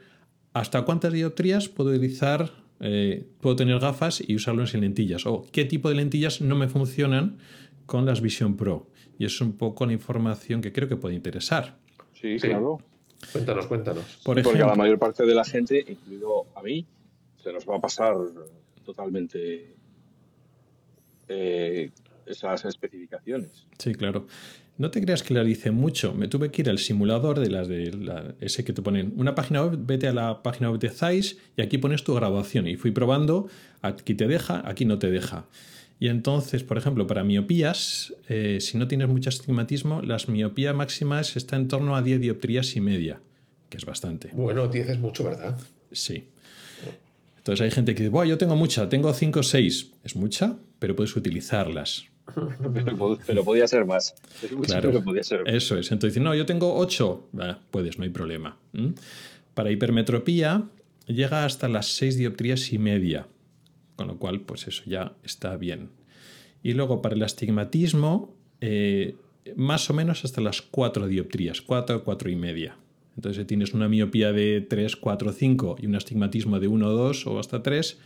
¿Hasta cuántas dioptrías puedo utilizar, eh, puedo tener gafas y usarlo sin lentillas? ¿O qué tipo de lentillas no me funcionan con las Vision Pro? Y es un poco la información que creo que puede interesar. Sí, claro. Cuéntanos, cuéntanos. Por Porque a la mayor parte de la gente, incluido a mí, se nos va a pasar totalmente eh, esas especificaciones. Sí, claro. No te creas que la hice mucho. Me tuve que ir al simulador de las de ese que te ponen una página web, vete a la página web de Zeiss y aquí pones tu grabación. Y fui probando, aquí te deja, aquí no te deja. Y entonces, por ejemplo, para miopías, eh, si no tienes mucho astigmatismo, las miopías máximas están en torno a 10 dioptrías y media, que es bastante. Bueno, 10 es mucho, ¿verdad? Sí. Entonces hay gente que dice, yo tengo mucha, tengo 5 o 6. Es mucha, pero puedes utilizarlas. pero, podía ser más. claro, Eso es. Entonces, no, yo tengo 8. puedes, no hay problema. Para hipermetropía llega hasta las 6 dioptrías y media. Con lo cual, pues eso ya está bien. Y luego para el astigmatismo, eh, más o menos hasta las 4 dioptrías, 4 4 y media. Entonces, si tienes una miopía de 3, 4, 5 y un astigmatismo de 1, 2 o hasta 3,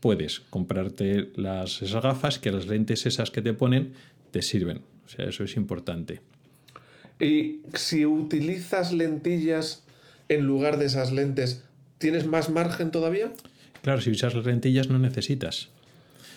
puedes comprarte las, esas gafas que las lentes esas que te ponen te sirven. O sea, eso es importante. Y si utilizas lentillas en lugar de esas lentes, ¿tienes más margen todavía? Claro, si usas las lentillas no necesitas.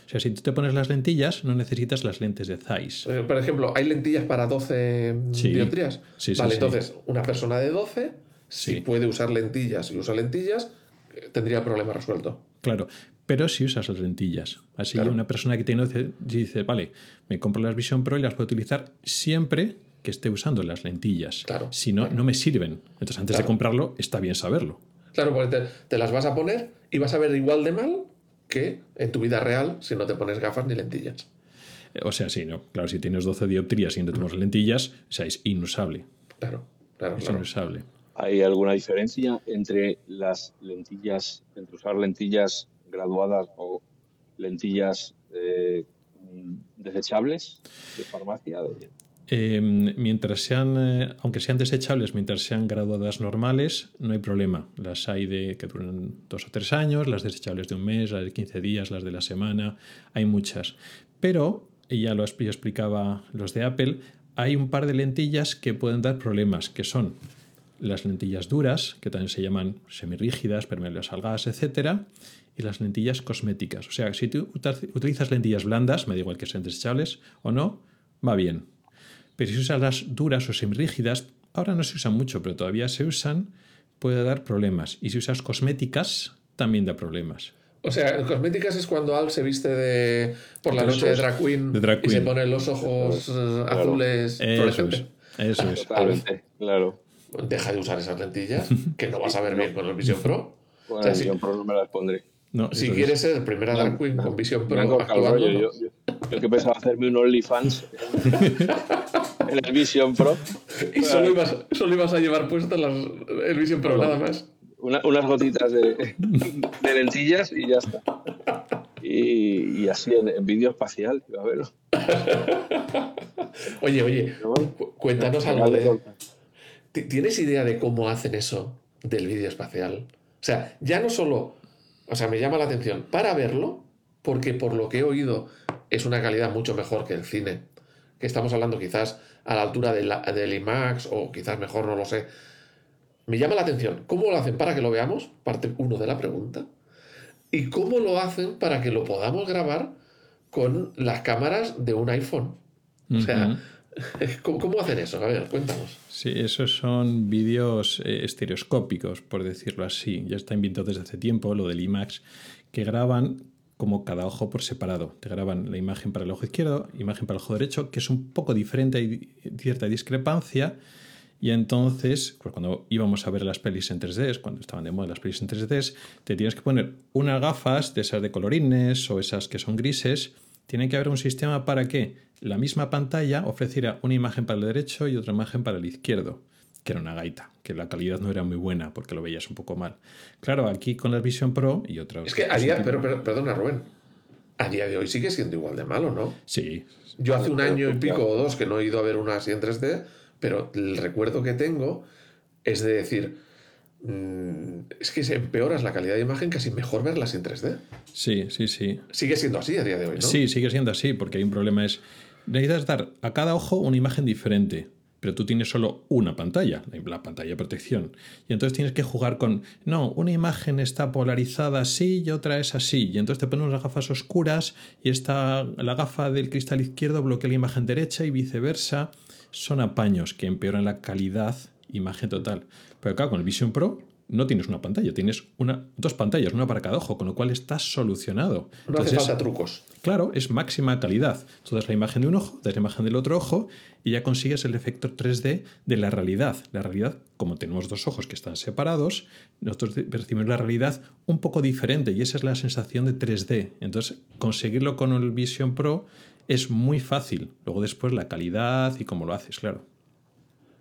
O sea, si tú te pones las lentillas, no necesitas las lentes de Zeiss. Eh, por ejemplo, ¿hay lentillas para 12 sí. dioptrías? Sí, vale, entonces, una persona de 12, si puede usar lentillas y usa lentillas, eh, tendría el problema resuelto. Claro, pero si usas las lentillas. Así que una persona que tiene dice, vale, me compro las Vision Pro y las puedo utilizar siempre que esté usando las lentillas. Claro. Si no, no me sirven. Entonces, antes de comprarlo, está bien saberlo. Claro, porque te, las vas a poner y vas a ver igual de mal que en tu vida real si no te pones gafas ni lentillas. Eh, O sea, sí, ¿no? Claro, si tienes 12 dioptrías y no tenemos lentillas, o sea, es inusable. Claro, claro, Es claro. inusable. ¿Hay alguna diferencia entre las lentillas, entre usar lentillas graduadas o lentillas eh, desechables de farmacia? De- Eh, mientras sean, eh, aunque sean desechables, mientras sean graduadas normales, no hay problema. Las hay de que duran dos o tres años, las desechables de un mes, las de 15 días, las de la semana, hay muchas. Pero, y ya lo explicaba los de Apple, hay un par de lentillas que pueden dar problemas, que son las lentillas duras, que también se llaman semirrígidas, permeables al gas, etc. Y las lentillas cosméticas. O sea, si tú utilizas lentillas blandas, me da igual que sean desechables o no, va bien. Pero si usas las duras o semirrígidas, ahora no se usan mucho, pero todavía se usan, puede dar problemas. Y si usas cosméticas, también da problemas. O sea, cosméticas es cuando Al se viste de por la noche de drag queen, De drag y se queen. pone los ojos Claro. azules Eso es. Eso es. Totalmente, claro. Deja de usar esas lentillas, que no vas a ver bien con el Vision Pro. Bueno, O sea, si- por no me las pondré. No, Si es. quieres ser primera drag queen con Vision Pro cortado el actuando, rollo. ¿no? Yo, yo- yo que pensaba hacerme un OnlyFans en el Vision Pro. y solo ibas, solo ibas a llevar puestas las, el Vision Pro, nada más. Una- unas gotitas de, de lentillas y ya está. Y, y así en, en vídeo espacial, a ver. Oye, oye, cu- cuéntanos algo de... ¿Ti- ¿Tienes idea de cómo hacen eso del vídeo espacial? O sea, ya no solo... O sea, me llama la atención para verlo, porque por lo que he oído es una calidad mucho mejor que el cine. Que estamos hablando quizás a la altura de la- del IMAX o quizás mejor, no lo sé. Me llama la atención. ¿Cómo lo hacen para que lo veamos? Parte uno de la pregunta. ¿Y cómo lo hacen para que lo podamos grabar con las cámaras de un iPhone? O sea, ¿cómo, cómo hacen eso? A ver, cuéntanos. Sí, esos son vídeos eh, estereoscópicos, por decirlo así. Ya está inventado desde hace tiempo lo del IMAX, que graban como cada ojo por separado. Te graban la imagen para el ojo izquierdo, imagen para el ojo derecho, que es un poco diferente, hay cierta discrepancia. Y entonces, pues cuando íbamos a ver las pelis en 3D, cuando estaban de moda las pelis en 3D, te tienes que poner unas gafas de esas de colorines o esas que son grises. Tiene que haber un sistema para que la misma pantalla ofreciera una imagen para el derecho y otra imagen para el izquierdo, que era una gaita, que la calidad no era muy buena porque lo veías un poco mal. Claro, aquí con la Vision Pro y otros. Es que a día, pero, pero- perdona, Rubén. A día de hoy sigue siendo igual de malo, ¿no? Sí, Yo hace un año y pico o dos que no he ido a ver una así en 3D, pero el recuerdo que tengo es de decir, mm, es que se empeoras la calidad de imagen, casi mejor verlas en 3D. sí, sí, sí. Sigue siendo así a día de hoy, ¿no? Sí, sigue siendo así, porque hay un problema es, necesitas dar a cada ojo una imagen diferente, pero tú tienes solo una pantalla, la pantalla de protección. Y entonces tienes que jugar con, no, una imagen está polarizada así y otra es así. Y entonces te pones unas gafas oscuras y esta, la gafa del cristal izquierdo bloquea la imagen derecha y viceversa. Son apaños que empeoran la calidad, imagen total. Pero claro, con el Vision Pro no tienes una pantalla, tienes una, dos pantallas, una para cada ojo, con lo cual está solucionado. No hace Entonces, falta trucos. Claro, es máxima calidad. Tú das la imagen de un ojo, das la imagen del otro ojo y ya consigues el efecto 3D de la realidad. La realidad, como tenemos dos ojos que están separados, nosotros percibimos la realidad un poco diferente y esa es la sensación de 3D. Entonces, conseguirlo con el Vision Pro es muy fácil. Luego después la calidad y cómo lo haces, claro.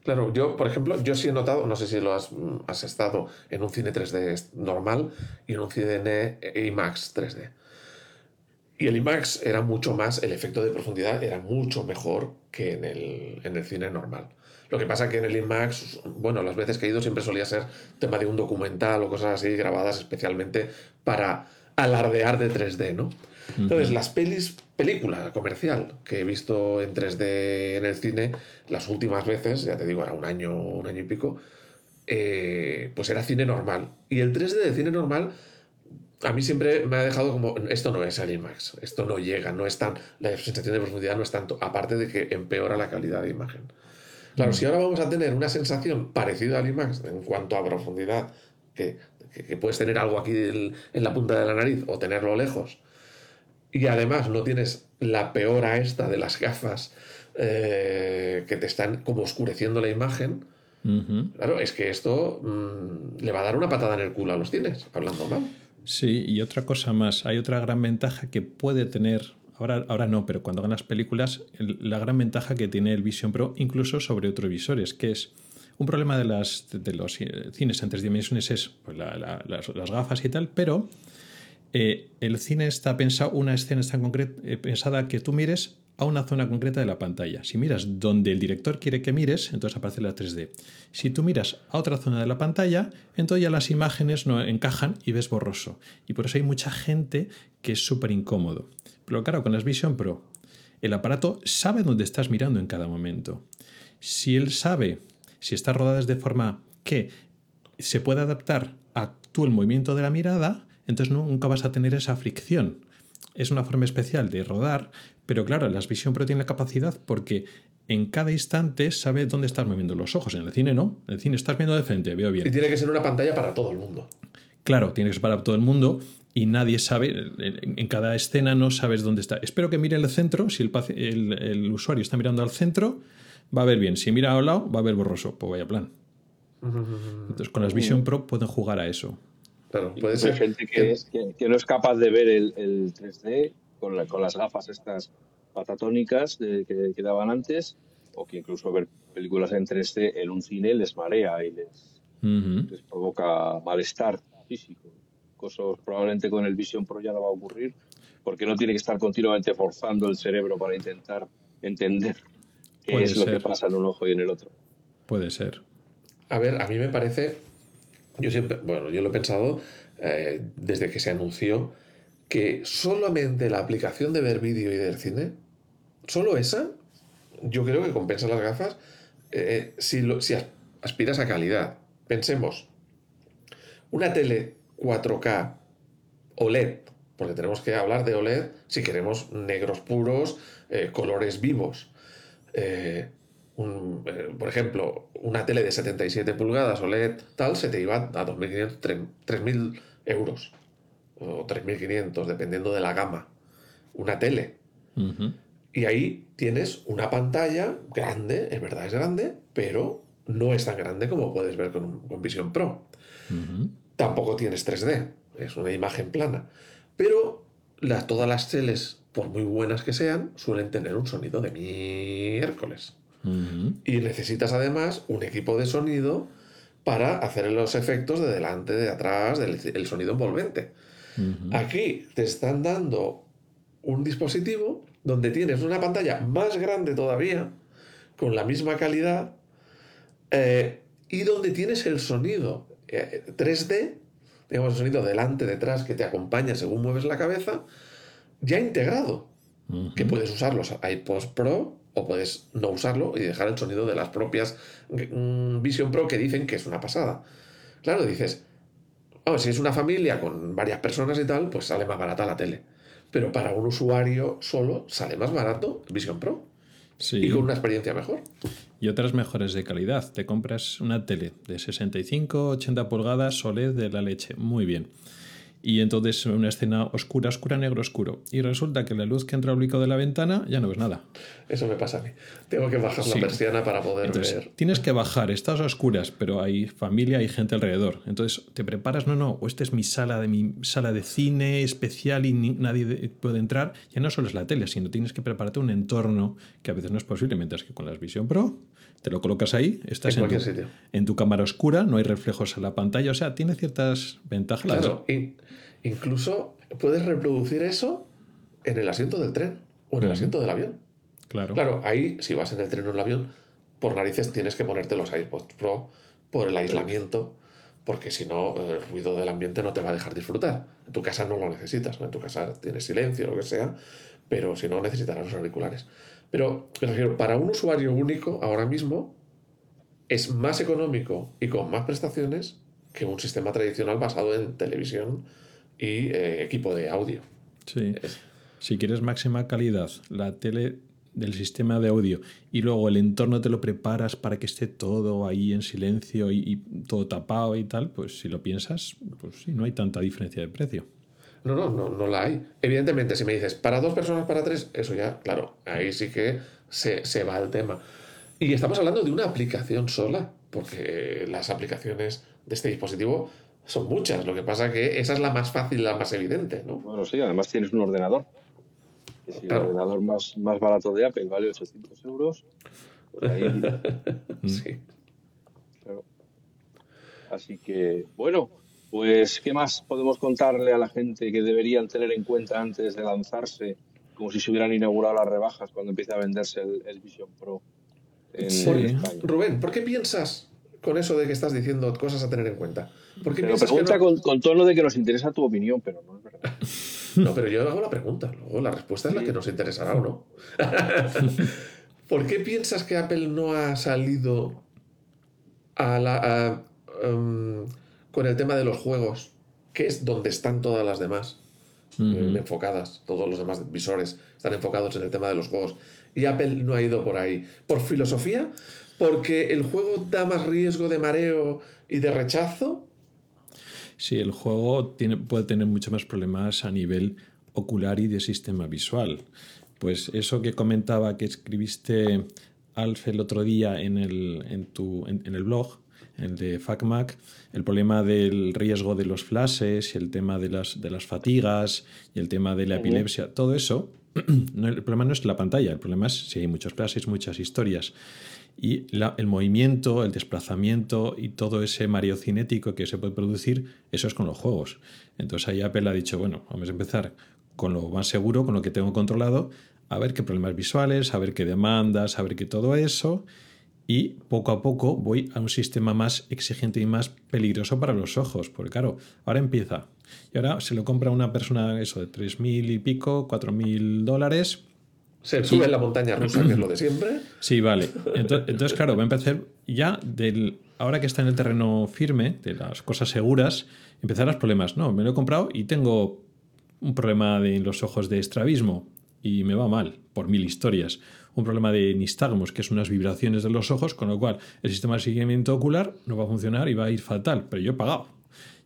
Claro, yo, por ejemplo, yo sí he notado, no sé si lo has, mm, estado en un cine 3D normal y en un cine IMAX 3D. Y el IMAX era mucho más, el efecto de profundidad era mucho mejor que en el, en el cine normal. Lo que pasa que en el IMAX, bueno, las veces que he ido siempre solía ser tema de un documental o cosas así grabadas especialmente para alardear de 3D, ¿no? Entonces, las pelis, película comercial que he visto en 3D en el cine, las últimas veces, ya te digo, era un año, un año y pico, eh, pues era cine normal. Y el 3D de cine normal a mí siempre me ha dejado como, esto no es el IMAX, esto no llega, no es tan, la sensación de profundidad no es tanto, aparte de que empeora la calidad de imagen. Claro, si ahora vamos a tener una sensación parecida al IMAX en cuanto a profundidad, que, que- puedes tener algo aquí en la punta de la nariz o tenerlo lejos, y además no tienes la peora esta de las gafas eh, que te están como oscureciendo la imagen, claro, es que esto mm, le va a dar una patada en el culo a los cines, hablando mal. Sí, y otra cosa más, hay otra gran ventaja que puede tener ahora, ahora no, pero cuando hagan las películas, la gran ventaja que tiene el Vision Pro, incluso sobre otros visores, que es un problema de, los eh, cines en tres dimensiones es pues, las, gafas y tal, pero eh, el cine está pensado, una escena está eh, pensada que tú mires a una zona concreta de la pantalla. Si miras donde el director quiere que mires, entonces aparece la 3D. Si tú miras a otra zona de la pantalla, entonces ya las imágenes no encajan y ves borroso. Y por eso hay mucha gente que es súper incómodo. Pero claro, con las Vision Pro, el aparato sabe dónde estás mirando en cada momento. Si él sabe si está rodada de forma que se puede adaptar a tú el movimiento de la mirada, entonces nunca vas a tener esa fricción. Es una forma especial de rodar, pero claro, la Vision Pro tiene la capacidad porque en cada instante sabe dónde estás moviendo los ojos. En el cine no. En el cine estás viendo de frente, veo bien. Y tiene que ser una pantalla para todo el mundo. Claro, tiene que ser para todo el mundo y nadie sabe, en cada escena no sabes dónde está. Espero que mire el centro, si el, el usuario está mirando al centro, va a ver bien. Si mira a un lado, va a ver borroso. Pues vaya plan. Entonces, con las Vision Pro pueden jugar a eso. Claro, puede ser gente que, que, no es capaz de ver el, 3D con, con, las gafas estas patatónicas que, que, daban antes, o que incluso ver películas en 3D en un cine les marea y les, les provoca malestar físico. Cosas probablemente con el Vision Pro ya no va a ocurrir, porque no tiene que estar continuamente forzando el cerebro para intentar entender qué es lo que pasa en un ojo y en el otro. Puede ser. A ver, a mí me parece, yo siempre, bueno, yo lo he pensado eh, desde que se anunció que solamente la aplicación de ver vídeo y del cine, solo esa, yo creo que compensa las gafas eh, si, si aspiras a calidad. Pensemos, una tele 4K OLED, porque tenemos que hablar de OLED si queremos negros puros, eh, colores vivos. Eh, eh, por ejemplo, una tele de 77 pulgadas OLED tal, se te iba a 2.500, 3.000 euros o 3.500, dependiendo de la gama. Una tele. Y ahí tienes una pantalla grande, es verdad, es grande, pero no es tan grande como puedes ver con, con Vision Pro. Tampoco tienes 3D, es una imagen plana. Pero todas las teles por muy buenas que sean, suelen tener un sonido de miércoles. Y necesitas además un equipo de sonido para hacer los efectos de delante, de atrás, del sonido envolvente. Aquí te están dando un dispositivo donde tienes una pantalla más grande todavía, con la misma calidad, eh, y donde tienes el sonido 3D, eh, digamos el sonido delante, detrás, que te acompaña según mueves la cabeza, ya integrado. Que puedes usarlo iPods Pro o puedes no usarlo y dejar el sonido de las propias mm, Vision Pro que dicen que es una pasada. Claro, dices, si es una familia con varias personas y tal, pues sale más barata la tele. Pero para un usuario solo sale más barato Vision Pro. Y con una experiencia mejor. Y otras mejores de calidad. Te compras una tele de 65, 80 pulgadas OLED de la leche. Muy bien y entonces una escena oscura, oscura, negro, oscuro. Y resulta que la luz que entra al de la ventana ya no ves nada. Eso me pasa a mí. Tengo que bajar la persiana para poder ver. Tienes que bajar, estás a oscuras, pero hay familia, hay gente alrededor. Entonces te preparas, no, no, o esta es mi sala de mi sala de cine especial y nadie puede entrar. Ya no solo es la tele, sino tienes que prepararte un entorno que a veces no es posible, mientras que con la Vision Pro te lo colocas ahí, estás en, tu, en tu, cámara oscura, no hay reflejos en la pantalla, o sea, tiene ciertas ventajas. Claro, incluso puedes reproducir eso en el asiento del tren o en el asiento del avión. Claro. Claro, ahí, si vas en el tren o en el avión, por narices tienes que ponerte los iPods Pro por el aislamiento, porque si no, el ruido del ambiente no te va a dejar disfrutar. En tu casa no lo necesitas, en tu casa tienes silencio, o lo que sea, pero si no, necesitarás los auriculares. Pero, para un usuario único, ahora mismo, es más económico y con más prestaciones que un sistema tradicional basado en televisión y eh, equipo de audio. Sí. Si quieres máxima calidad, la tele del sistema de audio y luego el entorno te lo preparas para que esté todo ahí en silencio y, todo tapado y tal, pues si lo piensas, pues sí, no hay tanta diferencia de precio. No, no, no, no la hay. Evidentemente, si me dices para dos personas, para tres, eso ya, claro, ahí sí que se, se va el tema. Y estamos hablando de una aplicación sola, porque las aplicaciones de este dispositivo son muchas. Lo que pasa que esa es la más fácil, la más evidente, ¿no? Bueno, sí, además tienes un ordenador. Si el ordenador más, más barato de Apple vale 800 euros, pues ahí... sí. Claro. Así que, bueno, pues, ¿qué más podemos contarle a la gente que deberían tener en cuenta antes de lanzarse, como si se hubieran inaugurado las rebajas cuando empiece a venderse el, Vision Pro? En, Rubén, ¿por qué piensas con eso de que estás diciendo cosas a tener en cuenta? ¿Por qué pregunta con, tono de que nos interesa tu opinión, pero no es verdad. no, pero yo hago la pregunta, luego la respuesta es la que nos interesará o no. ¿Por qué piensas que Apple no ha salido a la, em, con el tema de los juegos, que es donde están todas las demás eh, enfocadas, todos los demás visores están enfocados en el tema de los juegos. Y Apple no ha ido por ahí. ¿Por filosofía? ¿Porque el juego da más riesgo de mareo y de rechazo? Sí, el juego tiene, puede tener muchos más problemas a nivel ocular y de sistema visual. Pues eso que comentaba que escribiste, Alf, el otro día en el, en tu, en el blog, el de FacMac, el problema del riesgo de los flashes el tema de las, de las fatigas y el tema de la epilepsia, todo eso, el problema no es la pantalla, el problema es si hay muchos flashes, muchas historias. Y el movimiento, el desplazamiento y todo ese mareo cinético que se puede producir, eso es con los juegos. Entonces ahí Apple ha dicho, bueno, vamos a empezar con lo más seguro, con lo que tengo controlado, a ver qué problemas visuales, a ver qué demandas, a ver qué todo eso y poco a poco voy a un sistema más exigente y más peligroso para los ojos, porque claro, ahora empieza. Y ahora se lo compra una persona eso de 3.000 y pico, 4.000 dólares. Se sube en la montaña rusa, que es lo de siempre. Sí, vale. Entonces, claro, va a empezar ya del... Ahora que está en el terreno firme, de las cosas seguras, empezar los problemas. No, me lo he comprado y tengo un problema de los ojos de estrabismo y me va mal por mil historias un problema de nistagmos, que es unas vibraciones de los ojos, con lo cual el sistema de seguimiento ocular no va a funcionar y va a ir fatal, pero yo he pagado.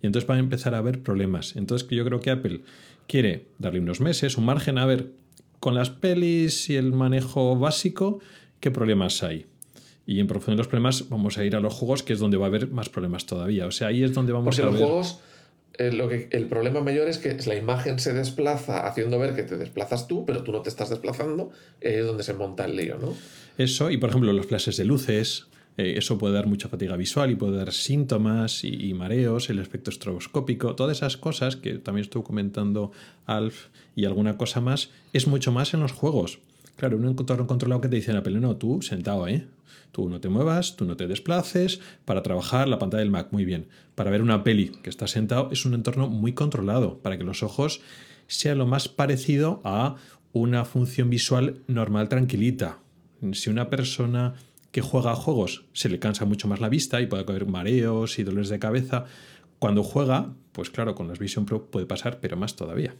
Y entonces van a empezar a haber problemas. Entonces yo creo que Apple quiere darle unos meses, un margen, a ver con las pelis y el manejo básico, qué problemas hay. Y en profundidad de los problemas vamos a ir a los juegos, que es donde va a haber más problemas todavía. O sea, ahí es donde vamos a ver... los juegos eh, lo que, el problema mayor es que la imagen se desplaza haciendo ver que te desplazas tú, pero tú no te estás desplazando, es donde se monta el lío, ¿no? Eso, y por ejemplo los flashes de luces, eh, eso puede dar mucha fatiga visual y puede dar síntomas y, mareos, el efecto estroboscópico, todas esas cosas que también estuvo comentando Alf y alguna cosa más, es mucho más en los juegos. Claro, un entorno controlado que te dicen a no, tú sentado, ¿eh? Tú no te muevas, tú no te desplaces. Para trabajar la pantalla del Mac, muy bien. Para ver una peli que está sentado, es un entorno muy controlado para que los ojos sean lo más parecido a una función visual normal tranquilita. Si una persona que juega a juegos se le cansa mucho más la vista y puede haber mareos y dolores de cabeza, cuando juega, pues claro, con las Vision Pro puede pasar, pero más todavía.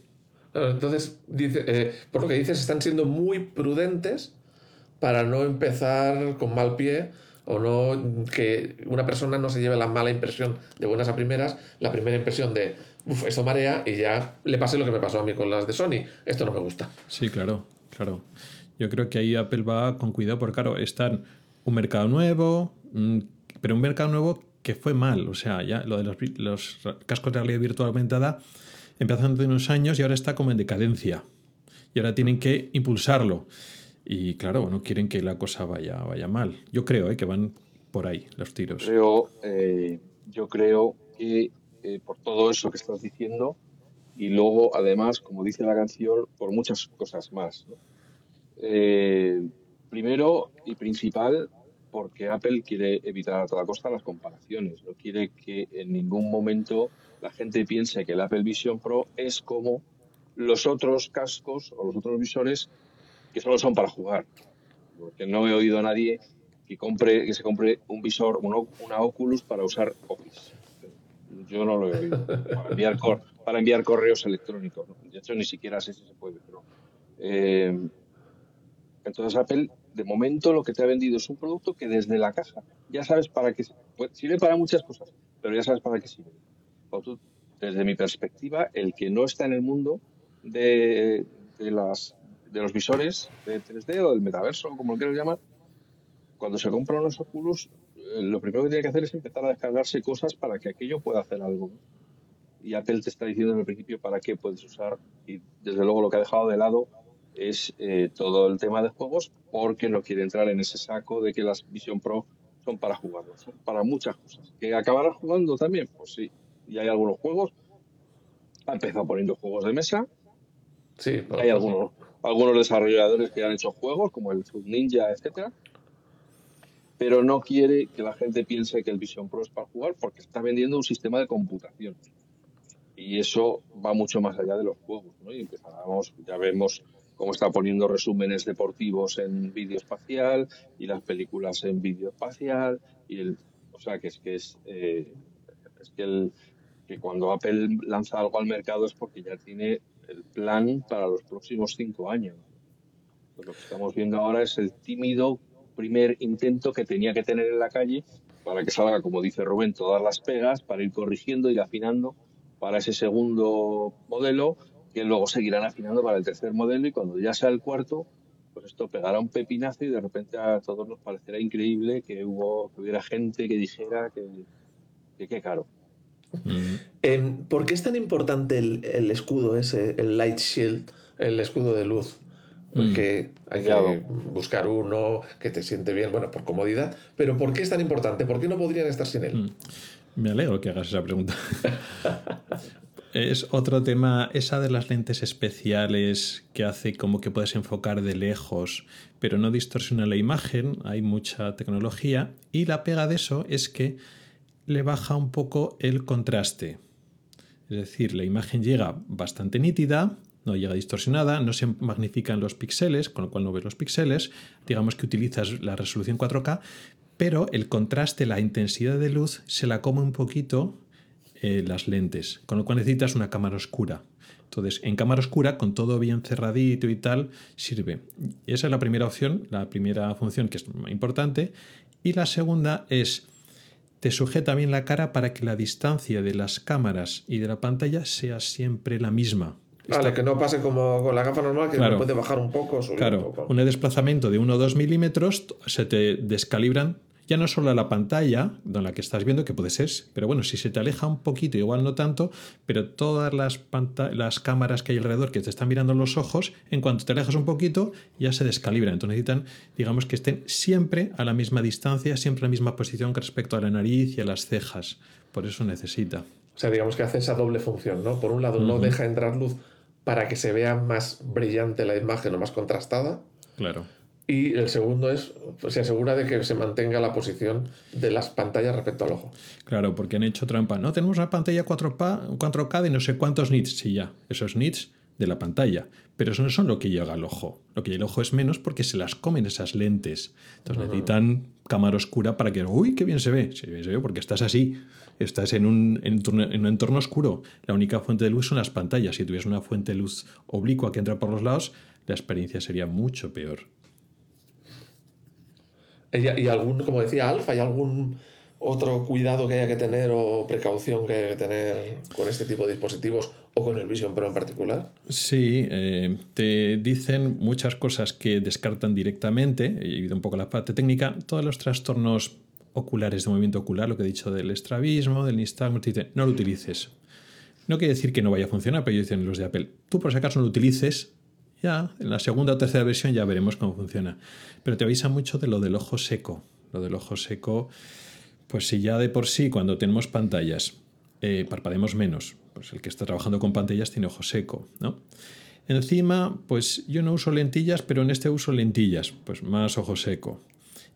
Entonces, eh, por lo que dices, están siendo muy prudentes para no empezar con mal pie o no que una persona no se lleve la mala impresión de buenas a primeras, la primera impresión de Uf, esto marea y ya le pase lo que me pasó a mí con las de Sony. Esto no me gusta. Sí, claro, claro. Yo creo que ahí Apple va con cuidado porque, claro, están un mercado nuevo, mm, pero un mercado nuevo que fue mal. O sea, ya lo de los, los cascos de realidad virtual aumentada empezó hace unos años y ahora está como en decadencia. Y ahora tienen que impulsarlo. Y claro, no quieren que la cosa vaya, vaya mal. Yo creo ¿eh? que van por ahí los tiros. Creo, eh, yo creo que eh, por todo eso que estás diciendo y luego además, como dice la canción, por muchas cosas más. primero y principal, porque Apple quiere evitar a toda costa las comparaciones. No quiere que en ningún momento la gente piense que el Apple Vision Pro es como los otros cascos o los otros visores que solo son para jugar. Porque no he oído a nadie que, compre, que se compre un visor, una Oculus para usar Office. Yo no lo he oído. Para enviar, para enviar correos electrónicos. De hecho, ni siquiera sé si se puede. Eh, entonces, Apple, de momento, lo que te ha vendido es un producto que desde la caja ya sabes para qué sirve para muchas cosas, pero ya sabes para qué sirve. desde mi perspectiva, el que no está en el mundo de, de las de los visores de 3D o del metaverso, como lo quieras llamar, cuando se compra unos Oculus, eh, lo primero que tiene que hacer es empezar a descargarse cosas para que aquello pueda hacer algo. Y Apple te está diciendo desde el principio para qué puedes usar. Y desde luego lo que ha dejado de lado es eh, todo el tema de juegos porque no quiere entrar en ese saco de que las Vision Pro son para jugarlo, son para muchas cosas. ¿Que acabarán jugando también? Pues sí. Y hay algunos juegos. Ha empezado poniendo juegos de mesa. Sí, hay algunos, algunos desarrolladores que han hecho juegos, como el Fruit Ninja, etcétera. Pero no quiere que la gente piense que el Vision Pro es para jugar porque está vendiendo un sistema de computación. Y eso va mucho más allá de los juegos, ¿no? Y empezamos, ya vemos cómo está poniendo resúmenes deportivos en vídeo espacial y las películas en vídeo espacial y o sea que es que es, eh, es que el que cuando Apple lanza algo al mercado es porque ya tiene el plan para los próximos cinco años. Pues lo que estamos viendo ahora es el tímido primer intento que tenía que tener en la calle para que salga, como dice Rubén, todas las pegas, para ir corrigiendo y afinando para ese segundo modelo que luego seguirán afinando para el tercer modelo y cuando ya sea el cuarto, pues esto pegará un pepinazo y de repente a todos nos parecerá increíble que hubo que hubiera gente que dijera que qué caro. ¿Por qué es tan importante el, escudo ese, el Light Shield, el escudo de luz? Porque mm. hay que buscar uno que te siente bien, bueno, por comodidad, pero ¿por qué es tan importante? ¿Por qué no podrían estar sin él? Mm. Me alegro que hagas esa pregunta. es otro tema, esa de las lentes especiales que hace como que puedes enfocar de lejos, pero no distorsiona la imagen, hay mucha tecnología, y la pega de eso es que le baja un poco el contraste. Es decir, la imagen llega bastante nítida, no llega distorsionada, no se magnifican los píxeles, con lo cual no ves los píxeles, digamos que utilizas la resolución 4K, pero el contraste, la intensidad de luz se la come un poquito eh, las lentes, con lo cual necesitas una cámara oscura. Entonces, en cámara oscura, con todo bien cerradito y tal, sirve. Esa es la primera opción, la primera función que es importante. Y la segunda es te sujeta bien la cara para que la distancia de las cámaras y de la pantalla sea siempre la misma. Vale, que no pase como con la gafa normal, que puede bajar un poco. claro, un, poco. un desplazamiento de 1 o 2 milímetros se te descalibran ya no solo la pantalla, en la que estás viendo, que puede ser, pero bueno, si se te aleja un poquito, igual no tanto, pero todas las, las cámaras que hay alrededor que te están mirando los ojos, en cuanto te alejas un poquito, ya se descalibran. Entonces necesitan, digamos, que estén siempre a la misma distancia, siempre a la misma posición que respecto a la nariz y a las cejas. Por eso necesita. O sea, digamos que hace esa doble función, ¿no? Por un lado, no deja entrar luz para que se vea más brillante la imagen o más contrastada. Claro y el segundo es, pues, se asegura de que se mantenga la posición de las pantallas respecto al ojo. Claro, porque han hecho trampa. No, tenemos una pantalla 4K, 4K de no sé cuántos nits. Sí, ya, esos nits de la pantalla. Pero eso no son lo que llega al ojo. Lo que llega al ojo es menos porque se las comen esas lentes. Entonces necesitan cámara oscura para que, uy, qué bien se ve. Sí, bien se ve porque estás así. Estás en un, entorno, en un entorno oscuro. La única fuente de luz son las pantallas. Si tuvieras una fuente de luz oblicua que entra por los lados, la experiencia sería mucho peor. ¿Y algún, como decía Alfa, hay algún otro cuidado que haya que tener o precaución que haya que tener con este tipo de dispositivos o con el Vision Pro en particular? Sí, eh, te dicen muchas cosas que descartan directamente, y un poco la parte técnica, todos los trastornos oculares de movimiento ocular, lo que he dicho del estrabismo, del nistagmo, no lo utilices. No quiere decir que no vaya a funcionar, pero dicen los de Apple, tú por si acaso no lo utilices, ya, en la segunda o tercera versión ya veremos cómo funciona. Pero te avisa mucho de lo del ojo seco. Lo del ojo seco, pues si ya de por sí cuando tenemos pantallas eh, parpademos menos, pues el que está trabajando con pantallas tiene ojo seco, ¿no? Encima, pues yo no uso lentillas, pero en este uso lentillas, pues más ojo seco.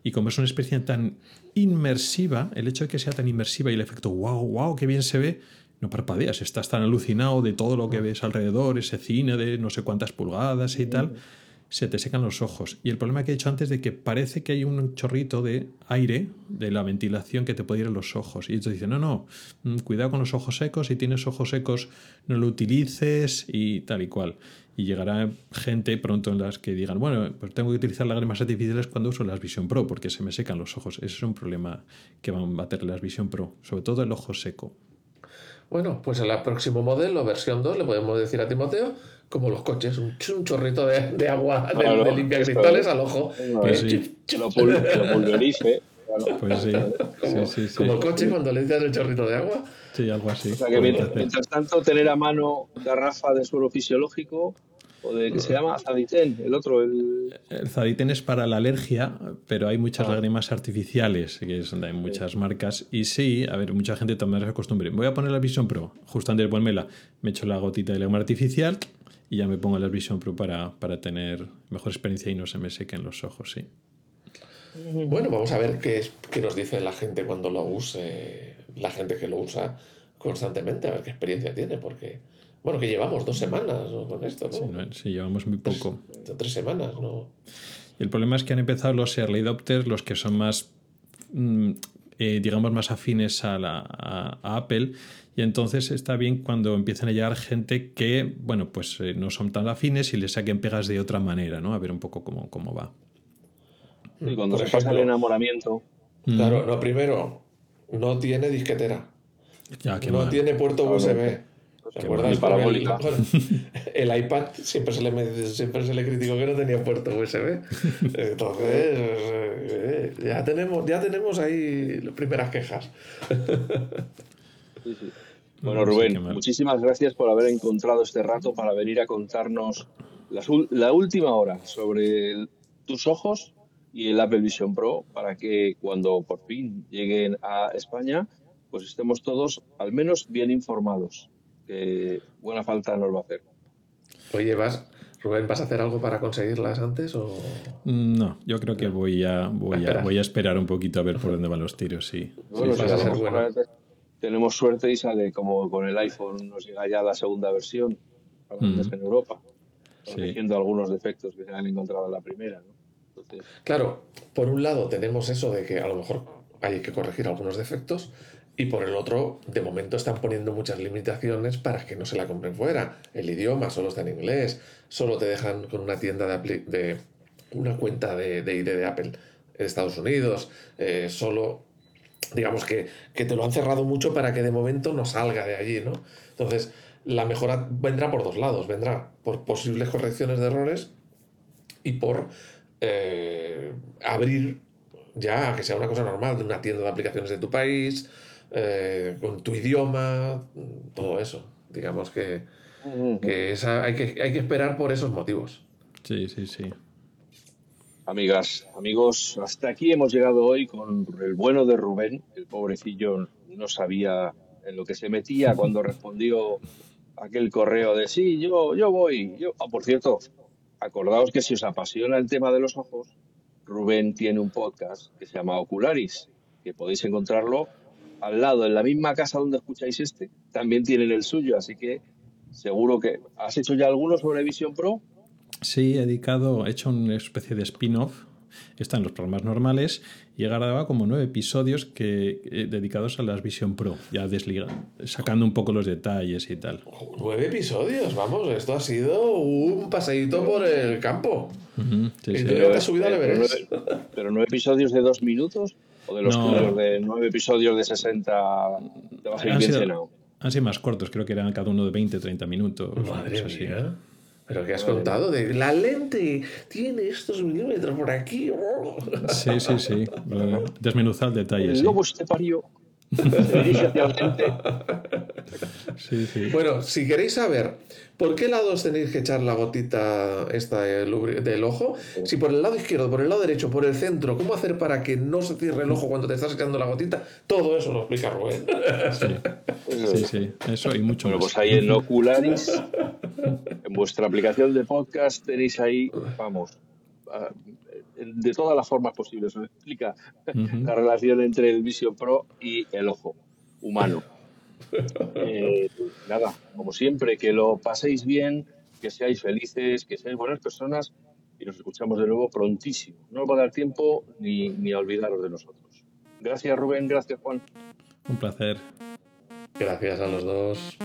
Y como es una experiencia tan inmersiva, el hecho de que sea tan inmersiva y el efecto wow, wow, qué bien se ve, no parpadeas, estás tan alucinado de todo lo que ves alrededor, ese cine de no sé cuántas pulgadas y tal, se te secan los ojos. Y el problema que he dicho antes de que parece que hay un chorrito de aire de la ventilación que te puede ir a los ojos. Y entonces dicen, no, no, mm, cuidado con los ojos secos, si tienes ojos secos no lo utilices y tal y cual. Y llegará gente pronto en las que digan, bueno, pues tengo que utilizar lágrimas artificiales cuando uso las Vision Pro porque se me secan los ojos. Ese es un problema que van a tener las Vision Pro, sobre todo el ojo seco. Bueno, pues en el próximo modelo, versión 2, le podemos decir a Timoteo, como los coches, un, chorrito de, agua de, limpia cristales al ojo. Pues sí. lo, pulverice. Pues sí. Sí, sí, Como el coche cuando le echas el chorrito de agua. Sí, algo así. O sea que mientras, tanto, tener a mano garrafa de suelo fisiológico o de que se llama Zaditen, el otro, el... El Zaditen es para la alergia, pero hay muchas lágrimas artificiales, que es donde hay muchas marcas. Y sí, a ver, mucha gente también se costumbre. Voy a poner la Vision Pro, justo antes de ponérmela, me echo la gotita de lágrima artificial y ya me pongo la Vision Pro para, para tener mejor experiencia y no se me sequen los ojos, sí. Bueno, vamos a ver qué, qué nos dice la gente cuando lo use, la gente que lo usa constantemente, a ver qué experiencia tiene, porque, bueno, que llevamos dos semanas con esto, ¿no? Sí, llevamos muy poco. Tres, tres semanas, ¿no? Y el problema es que han empezado los early adopters, los que son más, mm, eh, digamos, más afines a, la, a, a, Apple. Y entonces está bien cuando empiezan a llegar gente que, bueno, pues eh, no son tan afines y les saquen pegas de otra manera, ¿no? A ver un poco cómo, cómo va. Y cuando Por se ejemplo, pasa el enamoramiento. Claro, no, primero, no tiene disquetera. Ya, no mal. tiene puerto USB. ¿Te acuerdas? Parabólica. El, iPad siempre se, le, siempre se le criticó que no tenía puerto USB. Entonces, eh, ya, tenemos, ya tenemos ahí las primeras quejas. Sí, sí. Bueno, Rubén, muchísimas gracias por haber encontrado este rato para venir a contarnos la, la última hora sobre el, tus ojos y el Apple Vision Pro para que cuando por fin lleguen a España, pues estemos todos al menos bien informados. Que buena falta nos va a hacer. Oye, vas, Rubén, ¿vas a hacer algo para conseguirlas antes o...? No, yo creo que voy a, voy a, voy a esperar un poquito a ver por dónde van los tiros, sí. Bueno, sí, sí, a bueno. tenemos suerte y sale como con el iPhone, nos llega ya la segunda versión, mm. en Europa, corrigiendo sí. algunos defectos que se han encontrado en la primera, ¿no? Entonces... Claro, por un lado tenemos eso de que a lo mejor hay que corregir algunos defectos y por el otro, de momento están poniendo muchas limitaciones para que no se la compren fuera. El idioma solo está en inglés, solo te dejan con una tienda de, de una cuenta de, de ID de Apple en Estados Unidos, eh, solo digamos que, que, te lo han cerrado mucho para que de momento no salga de allí, ¿no? Entonces, la mejora vendrá por dos lados, vendrá por posibles correcciones de errores y por eh, abrir ya que sea una cosa normal de una tienda de aplicaciones de tu país, eh, con tu idioma, todo eso. Digamos que, que esa, hay, que hay que esperar por esos motivos. Sí, sí, sí. Amigas, amigos, hasta aquí hemos llegado hoy con el bueno de Rubén. El pobrecillo no sabía en lo que se metía cuando respondió aquel correo de sí, yo, yo voy. Yo... Oh, por cierto, acordaos que si os apasiona el tema de los ojos, Rubén tiene un podcast que se llama Ocularis, que podéis encontrarlo al lado, en la misma casa donde escucháis este, también tienen el suyo, así que seguro que... ¿Has hecho ya alguno sobre Vision Pro? Sí, he dedicado, he hecho una especie de spin-off, están los programas normales, y he grabado como nueve episodios que, eh, dedicados a las Vision Pro, ya desligando, sacando un poco los detalles y tal. Nueve episodios, vamos, esto ha sido un paseíto por el campo. Uh -huh, sí, sí. Pero, te has subido pero, nueve, pero nueve episodios de dos minutos o de los no. de nueve episodios de 60 te vas a ir han sido. Han sido más cortos, creo que eran cada uno de 20, 30 minutos. Madre mía. ¿Pero qué has Madre contado? De la lente tiene estos milímetros por aquí. Sí, sí, sí. Desmenuzar detalles. El lobo sí. este parió. Se dirige hacia el lente. Sí, sí. Bueno, si queréis saber por qué lados tenéis que echar la gotita esta del, del ojo, si por el lado izquierdo, por el lado derecho, por el centro, cómo hacer para que no se cierre el ojo cuando te estás echando la gotita, todo eso lo explica Rubén. Sí, sí, sí. eso y mucho bueno, más. pues ahí en Ocularis, en vuestra aplicación de podcast tenéis ahí, vamos, de todas las formas posibles. Os explica uh -huh. la relación entre el Vision Pro y el ojo humano. Eh, nada, como siempre, que lo paséis bien, que seáis felices, que seáis buenas personas y nos escuchamos de nuevo prontísimo. No os va a dar tiempo ni, ni a olvidaros de nosotros. Gracias Rubén, gracias Juan. Un placer. Gracias a los dos.